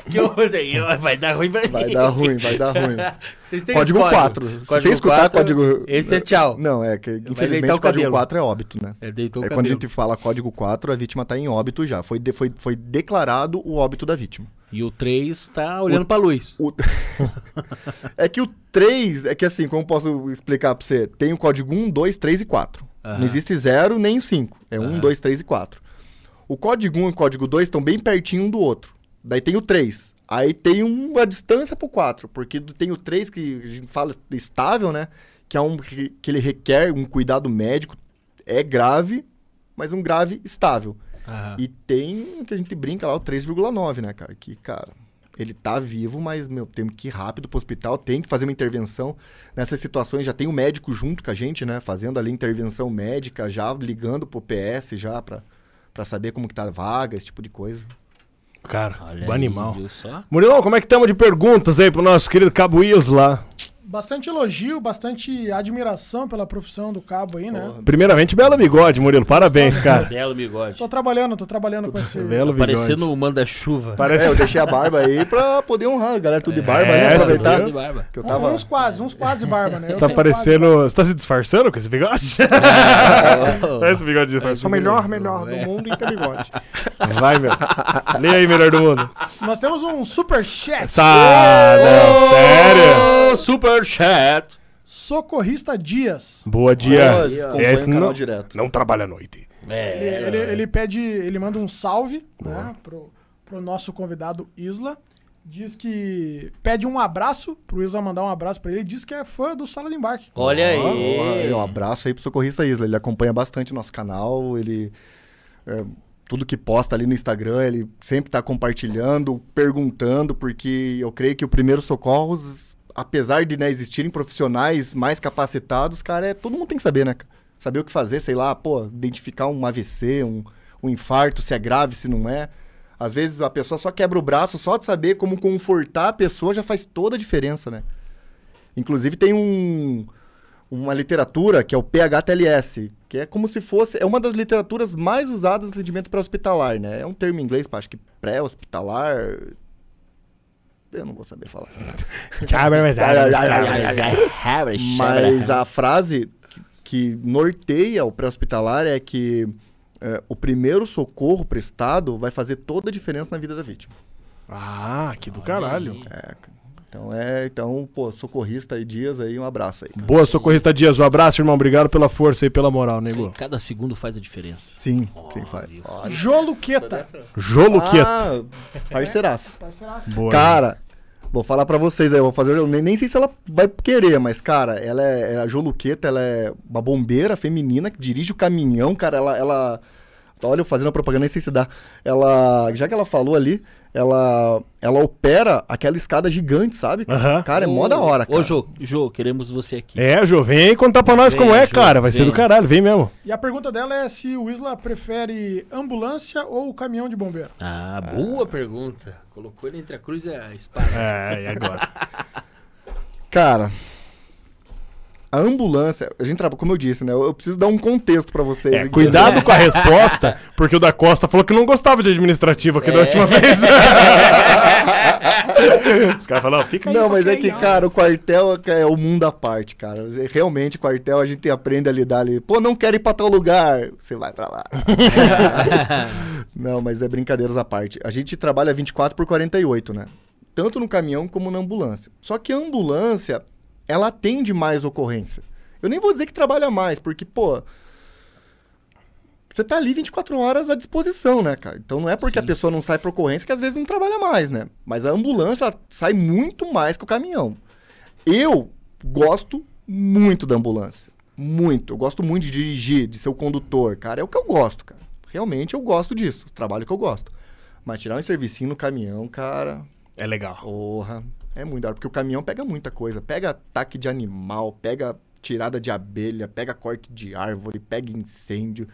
que eu, eu- vai dar ruim pra Vai mim. dar ruim, vai dar ruim. Vocês têm Código esse 4. Se você escutar quatro, código. Esse é tchau. Não, é que infelizmente o o código cabelo. 4 é óbito, né? É, deitou o É quando a gente fala código 4, a vítima tá em óbito já. Foi, de- foi, foi declarado o óbito da vítima. E o 3 tá olhando pra luz. O- é que o 3, é que assim, como posso explicar pra você? Tem o código 1, 2, 3 e 4. Aham. Não existe zero nem cinco. É um, dois, três e quatro. O código 1 e o código 2 estão bem pertinho um do outro. Daí tem o 3. Aí tem uma distância pro 4, porque tem o 3 que a gente fala estável, né? Que é um que ele requer um cuidado médico, é grave, mas um grave estável. Aham. E tem que a gente brinca lá, o 3,9, né, cara? Que, cara, ele tá vivo, mas, meu, tem que ir rápido pro hospital, tem que fazer uma intervenção. Nessas situações já tem o médico junto com a gente, né? Fazendo ali intervenção médica, já ligando pro PS já pra, pra saber como que tá a vaga, esse tipo de coisa. Cara, Olha o aí, animal. só? Murilão, como é que estamos de perguntas aí pro nosso querido Cabo Wills lá? Bastante elogio, bastante admiração pela profissão do cabo aí, né? Primeiramente, belo bigode, Murilo. Parabéns, cara. Belo bigode. Tô trabalhando, tô trabalhando com esse. Belo bigode. Parecendo o manda-chuva. É, Parece... eu deixei a barba aí pra poder honrar a galera tudo de barba, É, né? Aproveitar de barba. que eu tava... Uns quase, uns quase barba, né? Você Eu tá parecendo... Você tá se disfarçando com esse bigode? Parece o bigode de disfarce. Sou o melhor, melhor do mundo em ter bigode. Vai, meu. Lê aí, melhor do mundo. quase. Nós temos um super chat. Essa... Não, sério? Ô, super chat. Socorrista Dias. Boa, Dias. Olha, acompanha Esse não, direto. não trabalha à noite. Ele, É, ele, ele pede, ele manda um salve, né, pro, pro nosso convidado Isla. Diz que pede um abraço pro Isla mandar um abraço pra ele. Diz que é fã do Sala de Embarque. Olha Ó, aí. Um abraço aí pro Socorrista Isla. Ele acompanha bastante o nosso canal. Ele. é, tudo que posta ali no Instagram, ele sempre tá compartilhando, perguntando, porque eu creio que o primeiro socorros, apesar de né, existirem profissionais mais capacitados, cara, é, todo mundo tem que saber, né? Saber o que fazer, sei lá, pô, identificar um AVC, um, um infarto, se é grave, se não é. Às vezes a pessoa só quebra o braço, só de saber como confortar a pessoa já faz toda a diferença, né? Inclusive tem um, uma literatura que é o PHTLS, que é como se fosse. É uma das literaturas mais usadas no atendimento pré-hospitalar, né? É um termo em inglês, acho que pré-hospitalar. Eu não vou saber falar. Mas a frase que norteia o pré-hospitalar é que é, o primeiro socorro prestado vai fazer toda a diferença na vida da vítima. Ah, que do caralho. É, então é, então, pô, socorrista aí, Dias aí, um abraço aí. Boa, socorrista Dias. Um abraço, irmão. Obrigado pela força e pela moral, nego. Cada segundo faz a diferença. Sim, sim, faz. Jô Luqueta. Joluqueta. Ah, parceiraço. Boa. Cara, vou falar pra vocês aí, vou fazer, eu nem, nem sei se ela vai querer, mas cara, ela é, é a Joluqueta, ela é uma bombeira feminina que dirige o caminhão, cara, ela, ela olha eu fazendo a propaganda, nem sei se dá. Ela, já que ela falou ali, ela ela opera aquela escada gigante, sabe? Cara, é mó da hora, cara. Ô, Jô, Jô, queremos você aqui. É, Jô, vem aí contar pra nós Vem, como é, Jô, cara. Vai ser vem. do caralho, vem mesmo. E a pergunta dela é se o Isla prefere ambulância ou caminhão de bombeiro. Ah, boa pergunta. Colocou ele entre a cruz e a espada. É, e agora? Cara, a ambulância, a gente trabalha, como eu disse, né? Eu, eu preciso dar um contexto pra vocês. É, aqui. cuidado com a resposta, porque o da Costa falou que não gostava de administrativo aqui da É. última vez. Os caras falaram, fica aí. Não, mas é que, cara, o quartel é o mundo à parte, cara. Realmente, quartel a gente aprende a lidar ali. Pô, não quero ir pra tal lugar. Você vai pra lá. não, mas é brincadeiras à parte. A gente trabalha 24 por 48, né? Tanto no caminhão como na ambulância. Só que a ambulância, ela atende mais ocorrência. Eu nem vou dizer que trabalha mais, porque, pô. Você tá ali 24 horas à disposição, né, cara? Então não é porque Sim. a pessoa não sai pra ocorrência que às vezes não trabalha mais, né? Mas a ambulância ela sai muito mais que o caminhão. Eu gosto muito da ambulância. Muito. Eu gosto muito de dirigir, de ser o condutor, cara. É o que eu gosto, cara. Realmente eu gosto disso. Trabalho que eu gosto. Mas tirar um servicinho no caminhão, cara. É legal. Porra. É muito da hora. Porque o caminhão pega muita coisa. Pega ataque de animal, pega tirada de abelha, pega corte de árvore, pega incêndio.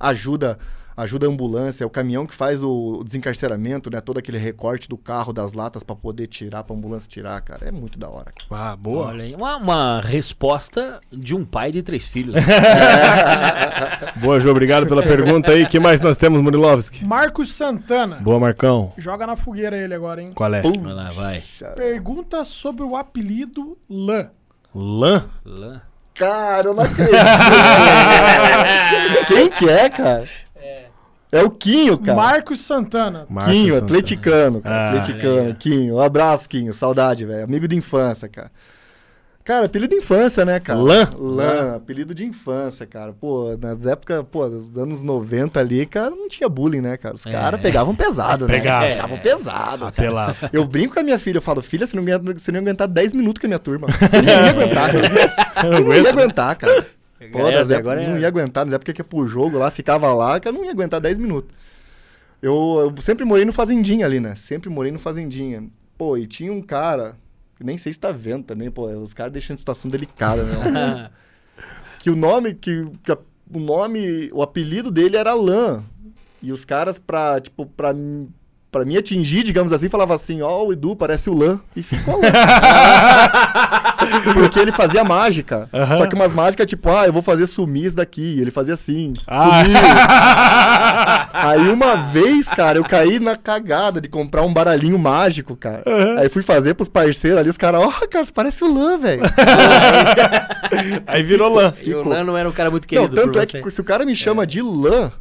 Ajuda. Ajuda a ambulância, é o caminhão que faz o desencarceramento, né? Todo aquele recorte do carro, das latas pra poder tirar, pra ambulância tirar, cara. É muito da hora. cara. Ah, boa. Olha aí, uma, uma resposta de um pai de três filhos. Boa, Jô, obrigado pela pergunta aí. que mais nós temos, Murilovski? Marcos Santana. Boa, Marcão. Joga na fogueira ele agora, hein? Qual é? Pum. Vai lá, vai. Pergunta sobre o apelido Lã. Lã? Lá. Cara, eu não acredito. Quem que é, cara? É o Quinho, cara. Marcos Santana. Marcos Quinho, Santana. atleticano, cara. Ah, atleticano, aí. Quinho. Um abraço, Quinho. Saudade, velho. Amigo de infância, cara. Cara, apelido de infância, né, cara? Lã? Lã, apelido de infância, cara. Pô, nas épocas, pô, dos anos 90 ali, cara, não tinha bullying, né, cara? Os É. caras pegavam pesado, né? Pegavam. Pegavam pesado. cara. Apelava. Eu brinco com a minha filha, eu falo, filha, você não, ia, você não ia aguentar 10 minutos com a minha turma. Você não ia aguentar, cara. Eu não ia aguentar, cara. Pô, É, agora é- não ia aguentar, nas épocas que ia pro jogo lá, ficava lá, que eu não ia aguentar 10 minutos. Eu, eu sempre morei no Fazendinha ali, né? Sempre morei no Fazendinha. Pô, e tinha um cara, nem sei se tá vendo também, pô, os caras deixando a situação delicada, né? que o nome, que, que a- o nome, o apelido dele era Lan. E os caras, pra, tipo, pra, pra me atingir, digamos assim, falava assim, ó, o Edu parece o Lan. E ficou Lan. Porque ele fazia mágica. Só que umas mágicas, tipo, ah, eu vou fazer sumir isso daqui. Ele fazia assim, Ah. sumiu. Aí uma vez, cara, eu caí na cagada de comprar um baralhinho mágico, cara. Aí fui fazer pros parceiros ali, os caras, ó, cara, você parece o Lan, velho. Aí virou lã. E o. Lan não era um cara muito Não, querido por tanto é você. que se o cara me chama de lã,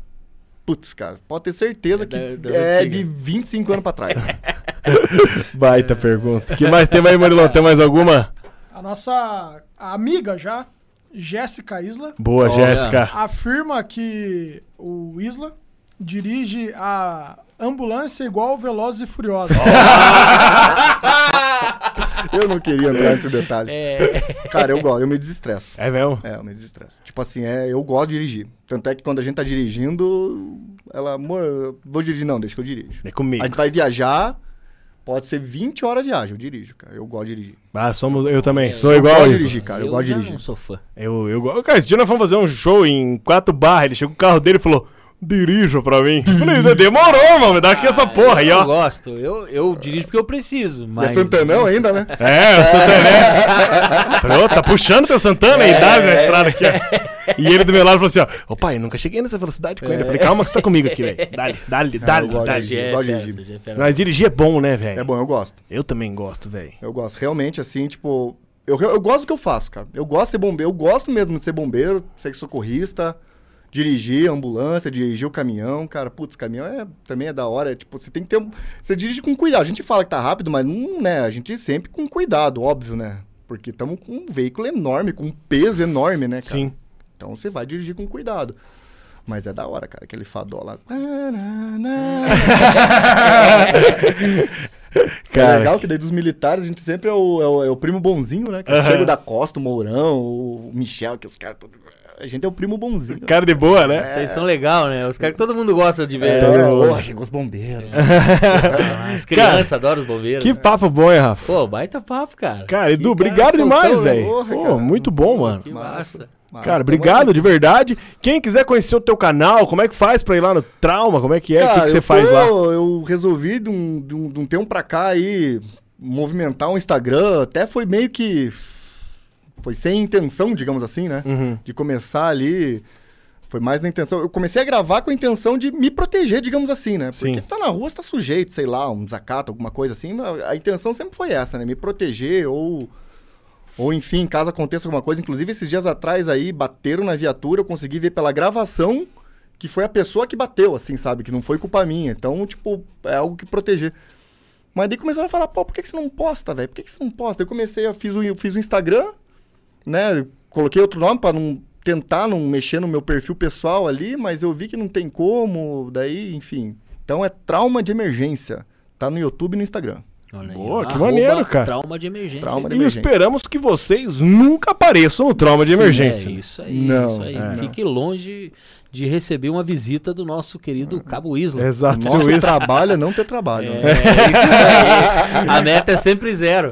putz, cara, pode ter certeza É que da- é antigas. de 25 anos pra trás. Baita pergunta. que mais tem aí, Marilão? Tem mais alguma? A nossa amiga já, Jéssica Isla, Boa. Jéssica. afirma que o Isla dirige a ambulância igual Velozes e Furiosos. eu não queria entrar nesse detalhe. É, Cara, eu gosto, eu me desestresso. É mesmo? É, eu me desestresso. Tipo assim, é, eu gosto de dirigir. Tanto é que quando a gente tá dirigindo, ela, amor, vou dirigir, não, deixa que eu dirijo. É comigo. A gente vai viajar, pode ser 20 horas de viagem, eu dirijo, cara. Eu gosto de dirigir. Ah, somos, eu também. Sou eu igual gosto a de dirigir, cara. Eu, eu gosto de dirigir. não sou fã. Eu, eu, cara, esse dia nós fomos fazer um show em quatro barras. Ele chegou com o carro dele e falou: dirija pra mim. Eu Falei, demorou, mano. Me dá aqui essa porra aí, eu ó. gosto. Eu, eu dirijo porque eu preciso, E é mas... Santanão ainda, né? É, o Santana. Falei, ô, tá puxando teu Santana aí, dá na estrada aqui, ó. E ele do meu lado falou assim, ó, ô pai, nunca cheguei nessa velocidade com ele. Eu falei, calma que você tá comigo aqui, velho. Dá-lhe, dá-lhe, já é fera. Mas dirigir é bom, né, velho? É bom, eu gosto. Eu também gosto, velho. Eu gosto. Realmente, assim, tipo. Eu, eu gosto do que eu faço, cara. Eu gosto de ser bombeiro. Eu gosto mesmo de ser bombeiro, ser socorrista, dirigir a ambulância, dirigir o caminhão, cara. Putz, caminhão é, também é da hora. É, tipo, você tem que ter. um- Você dirige com cuidado. A gente fala que tá rápido, mas não, né? A gente sempre com cuidado, óbvio, né? Porque estamos com um veículo enorme, com um peso enorme, né, cara? Sim. Então você vai dirigir com cuidado. Mas é da hora, cara, aquele fadó lá. É Cara, legal que daí dos militares a gente sempre é o, é o, é o primo bonzinho, né? Que é. Diego da Costa, o Mourão, o Michel, que os caras. todos- A gente é o primo bonzinho. cara de boa, né? Vocês são legal, né? Os caras que todo mundo gosta de ver. É, oh, chegou os bombeiros. Ah, As crianças adoram os bombeiros. Que papo bom, hein, Rafa? Pô, baita papo, cara. Cara, Edu, Que obrigado cara demais, né? velho. Pô, cara. muito bom, mano. Que Massa. massa. Mas Cara, obrigado de verdade. Quem quiser conhecer o teu canal, como é que faz pra ir lá no Trauma? Como é que é? o que, Cara, que você eu faz tô- lá? Eu resolvi de um, de, um, de um tempo pra cá aí movimentar um Instagram. Até foi meio que. Foi sem intenção, digamos assim, né? Uhum. de começar ali. Foi mais na intenção. Eu comecei a gravar com a intenção de me proteger, digamos assim, né? Porque Sim. você tá na rua, você tá sujeito, sei lá, um desacato, alguma coisa assim. A, a intenção sempre foi essa, né? Me proteger ou. Ou enfim, caso aconteça alguma coisa. Inclusive, esses dias atrás aí, bateram na viatura, eu consegui ver pela gravação que foi a pessoa que bateu, assim, sabe? Que não foi culpa minha. Então, tipo, é algo que proteger. Mas daí começaram a falar, pô, por que, que você não posta, velho? Por que, que você não posta? Eu comecei, eu fiz o, eu fiz o Instagram, né? Coloquei outro nome para não tentar não mexer no meu perfil pessoal ali, mas eu vi que não tem como, daí, enfim. Então é trauma de emergência. Tá no YouTube e no Instagram. Olha aí, Boa, ó. que Arroba maneiro, cara. Trauma de emergência. Trauma de E emergência. esperamos que vocês nunca apareçam no trauma de Sim, emergência. É isso aí, Não, isso aí. é. Fique longe de receber uma visita do nosso querido Cabo Isla. Exato. Nosso isso. trabalho é não ter trabalho. É, né? isso aí. A meta é sempre zero.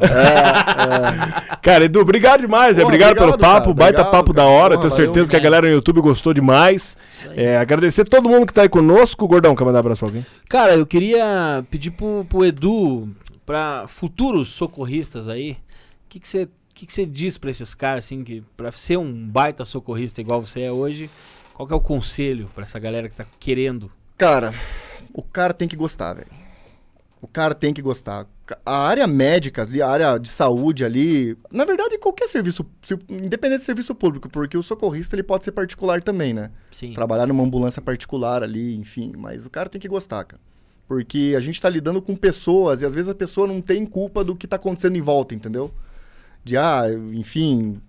Cara, Edu, obrigado demais. é, Pô, obrigado, pelo obrigado, papo. cara, baita obrigado, papo da cara. hora. Pô, Tenho valeu, certeza que a obrigado. galera no YouTube gostou demais. Aí. É, agradecer todo mundo que tá aí conosco. Gordão, quer mandar um abraço pra alguém? Cara, eu queria pedir pro, pro Edu, pra futuros socorristas aí, o que você que que você diz pra esses caras, assim, que pra ser um baita socorrista igual você é hoje, qual que é o conselho pra essa galera que tá querendo? Cara, o cara tem que gostar, velho. O cara tem que gostar. A área médica ali, a área de saúde ali, na verdade, qualquer serviço, se- independente de serviço público, porque o socorrista ele pode ser particular também, né? Sim. Trabalhar numa ambulância particular ali, enfim, mas o cara tem que gostar, cara. Porque a gente tá lidando com pessoas e às vezes a pessoa não tem culpa do que tá acontecendo em volta, entendeu? de ah, enfim,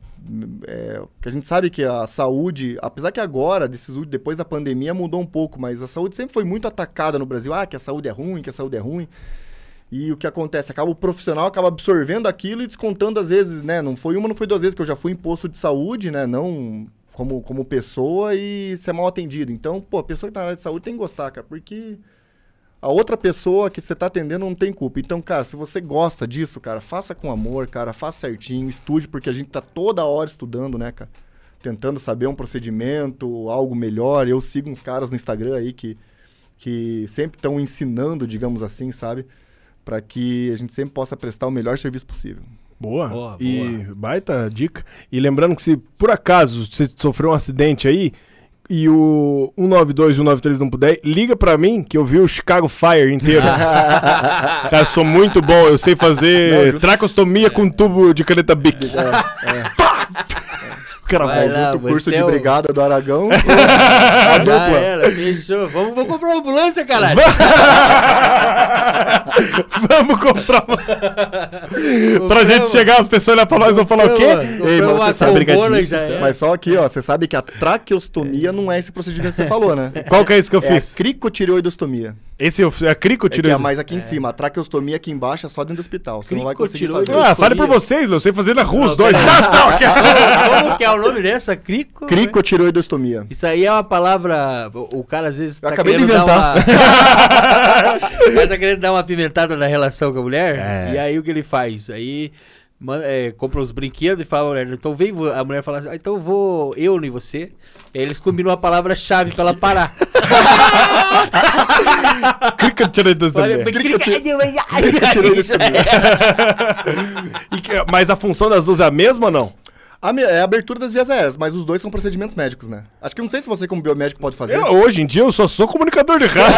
é, que a gente sabe que a saúde, apesar que agora, desses, depois da pandemia, mudou um pouco, mas a saúde sempre foi muito atacada no Brasil. Ah, que a saúde é ruim, que a saúde é ruim. E o que acontece? Acaba o profissional acaba absorvendo aquilo e descontando às vezes, né? Não foi uma, não foi duas vezes que eu já fui em posto de saúde, né? Não como, como pessoa e ser mal atendido. Então, pô, a pessoa que tá na área de saúde tem que gostar, cara, porque a outra pessoa que você tá atendendo não tem culpa. Então, cara, se você gosta disso, cara, faça com amor, cara, faça certinho, estude, porque a gente tá toda hora estudando, né, cara? Tentando saber um procedimento, algo melhor. Eu sigo uns caras no Instagram aí que, que sempre estão ensinando, digamos assim, sabe? Para que a gente sempre possa prestar o melhor serviço possível. Boa. Boa, e baita dica. E lembrando que se por acaso você sofreu um acidente aí e o 192 e o 193 não puder, liga pra mim que eu vi o Chicago Fire inteiro. Cara, eu sou muito bom, eu sei fazer tracostomia com tubo de caneta Bic. Pá! O cara Vai vai. lá, o curso você é de o- brigada do Aragão. a Já dupla. era, fechou. Vamos, vamos comprar uma ambulância, caralho. Vamos comprar uma... pra gente chegar, as pessoas olhar pra nós e vão falar o quê? Ei, mas você sabe brigadinho. Já é. Mas só aqui, ó, você sabe que a traqueostomia não é esse procedimento que você falou, né? Qual que é isso que eu É a fiz? cricotireoidostomia. Esse eu- é a crico É é mais aqui em cima. A traqueostomia aqui embaixo é só dentro do hospital. Você não vai conseguir fazer. Cricotireoidostomia. Ah, fale por vocês, eu sei fazer na rua os Não, dois. pera- Tá, tá, que é o nome dessa? Crico? Cricotireoidostomia. Isso aí é uma palavra. O, o cara às vezes tá acabei de querendo dar inventar. uma. o cara tá querendo dar uma apimentada na relação com a mulher. É. E aí o que ele faz? Aí é, compra os brinquedos e fala, mulher, então vem. vo-" A mulher fala assim, ah, então vou eu e você. Aí eles combinam a palavra-chave pra ela parar. E que- Mas a função das duas é a mesma ou não? A é a abertura das vias aéreas, mas os dois são procedimentos médicos, né? Acho que eu não sei se você, como biomédico, pode fazer. Eu, hoje em dia eu só sou comunicador de rádio.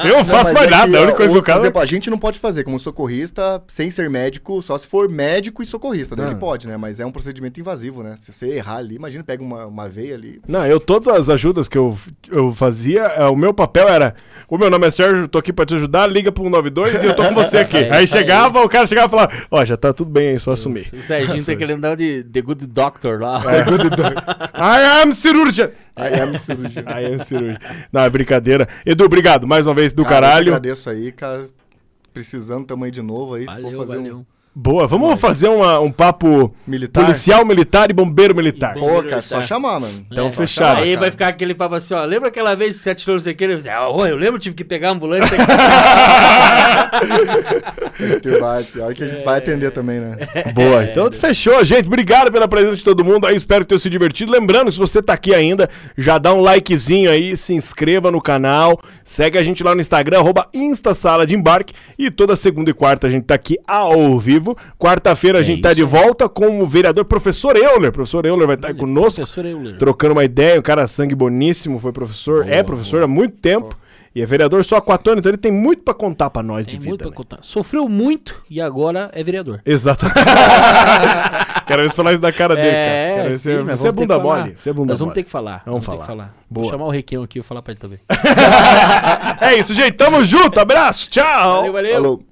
Eu não faço mais é nada. que, a única coisa que eu quero. Por exemplo, a gente não pode fazer como socorrista sem ser médico, só se for médico e socorrista. Daí Ah. ele pode, né? Mas é um procedimento invasivo, né? Se você errar ali, imagina, pega uma, uma veia ali. Não, eu, todas as ajudas que eu, eu fazia, é, o meu papel era: O meu nome é Sérgio, tô aqui pra te ajudar, liga pro 192 e eu tô com você aqui. É aí isso aí. chegava, o cara chegava e falava: Ó, já tá tudo bem aí, só assumir. O Serginho tá querendo dar de The Good Doctor lá. I am cirurgian! Aí é cirurgia. I am cirurgian. Não, é brincadeira. Edu, obrigado mais uma vez do Cara, eu caralho. agradeço aí, cara. Precisando também de novo aí, se Valeu, for fazer valeu. um Boa, vamos fazer uma- um papo militar. policial, militar e bombeiro militar. E Pô, Bombeiro cara, só militar. chamar, mano. Então, É, fechado. Aí cara. vai ficar aquele papo assim, ó. Lembra aquela vez que você atirou não sei o que? Ah, ô, eu lembro, tive que pegar a ambulância. Que vai, pior que a gente vai atender também, né? Boa, então fechou, gente. Obrigado pela presença de todo mundo aí. Espero que tenham se divertido. Lembrando, se você tá aqui ainda, já dá um likezinho aí, se inscreva no canal, segue a gente lá no Instagram, arroba Instasala de Embarque. E toda segunda e quarta a gente tá aqui ao vivo. Quarta-feira a É gente tá isso de volta com o vereador professor Euler. Professor Euler vai estar aí conosco, Professor Euler. trocando uma ideia. Um cara sangue boníssimo, foi professor, é professor há muito tempo. E é vereador só há quatro anos, então ele tem muito pra contar pra nós Tem de muito vida. pra né? contar. Sofreu muito e agora é vereador. Exato. Quero ver falar isso da cara dele, cara. Quero ver sim, você, você é vamos bunda mole. Você é bunda Nós vamos mole. ter que falar. Vamos ter que falar. falar. Boa. Vou chamar o Requião aqui e falar pra ele também. É isso, gente. Tamo junto. Abraço. Tchau. Valeu, valeu. Falou.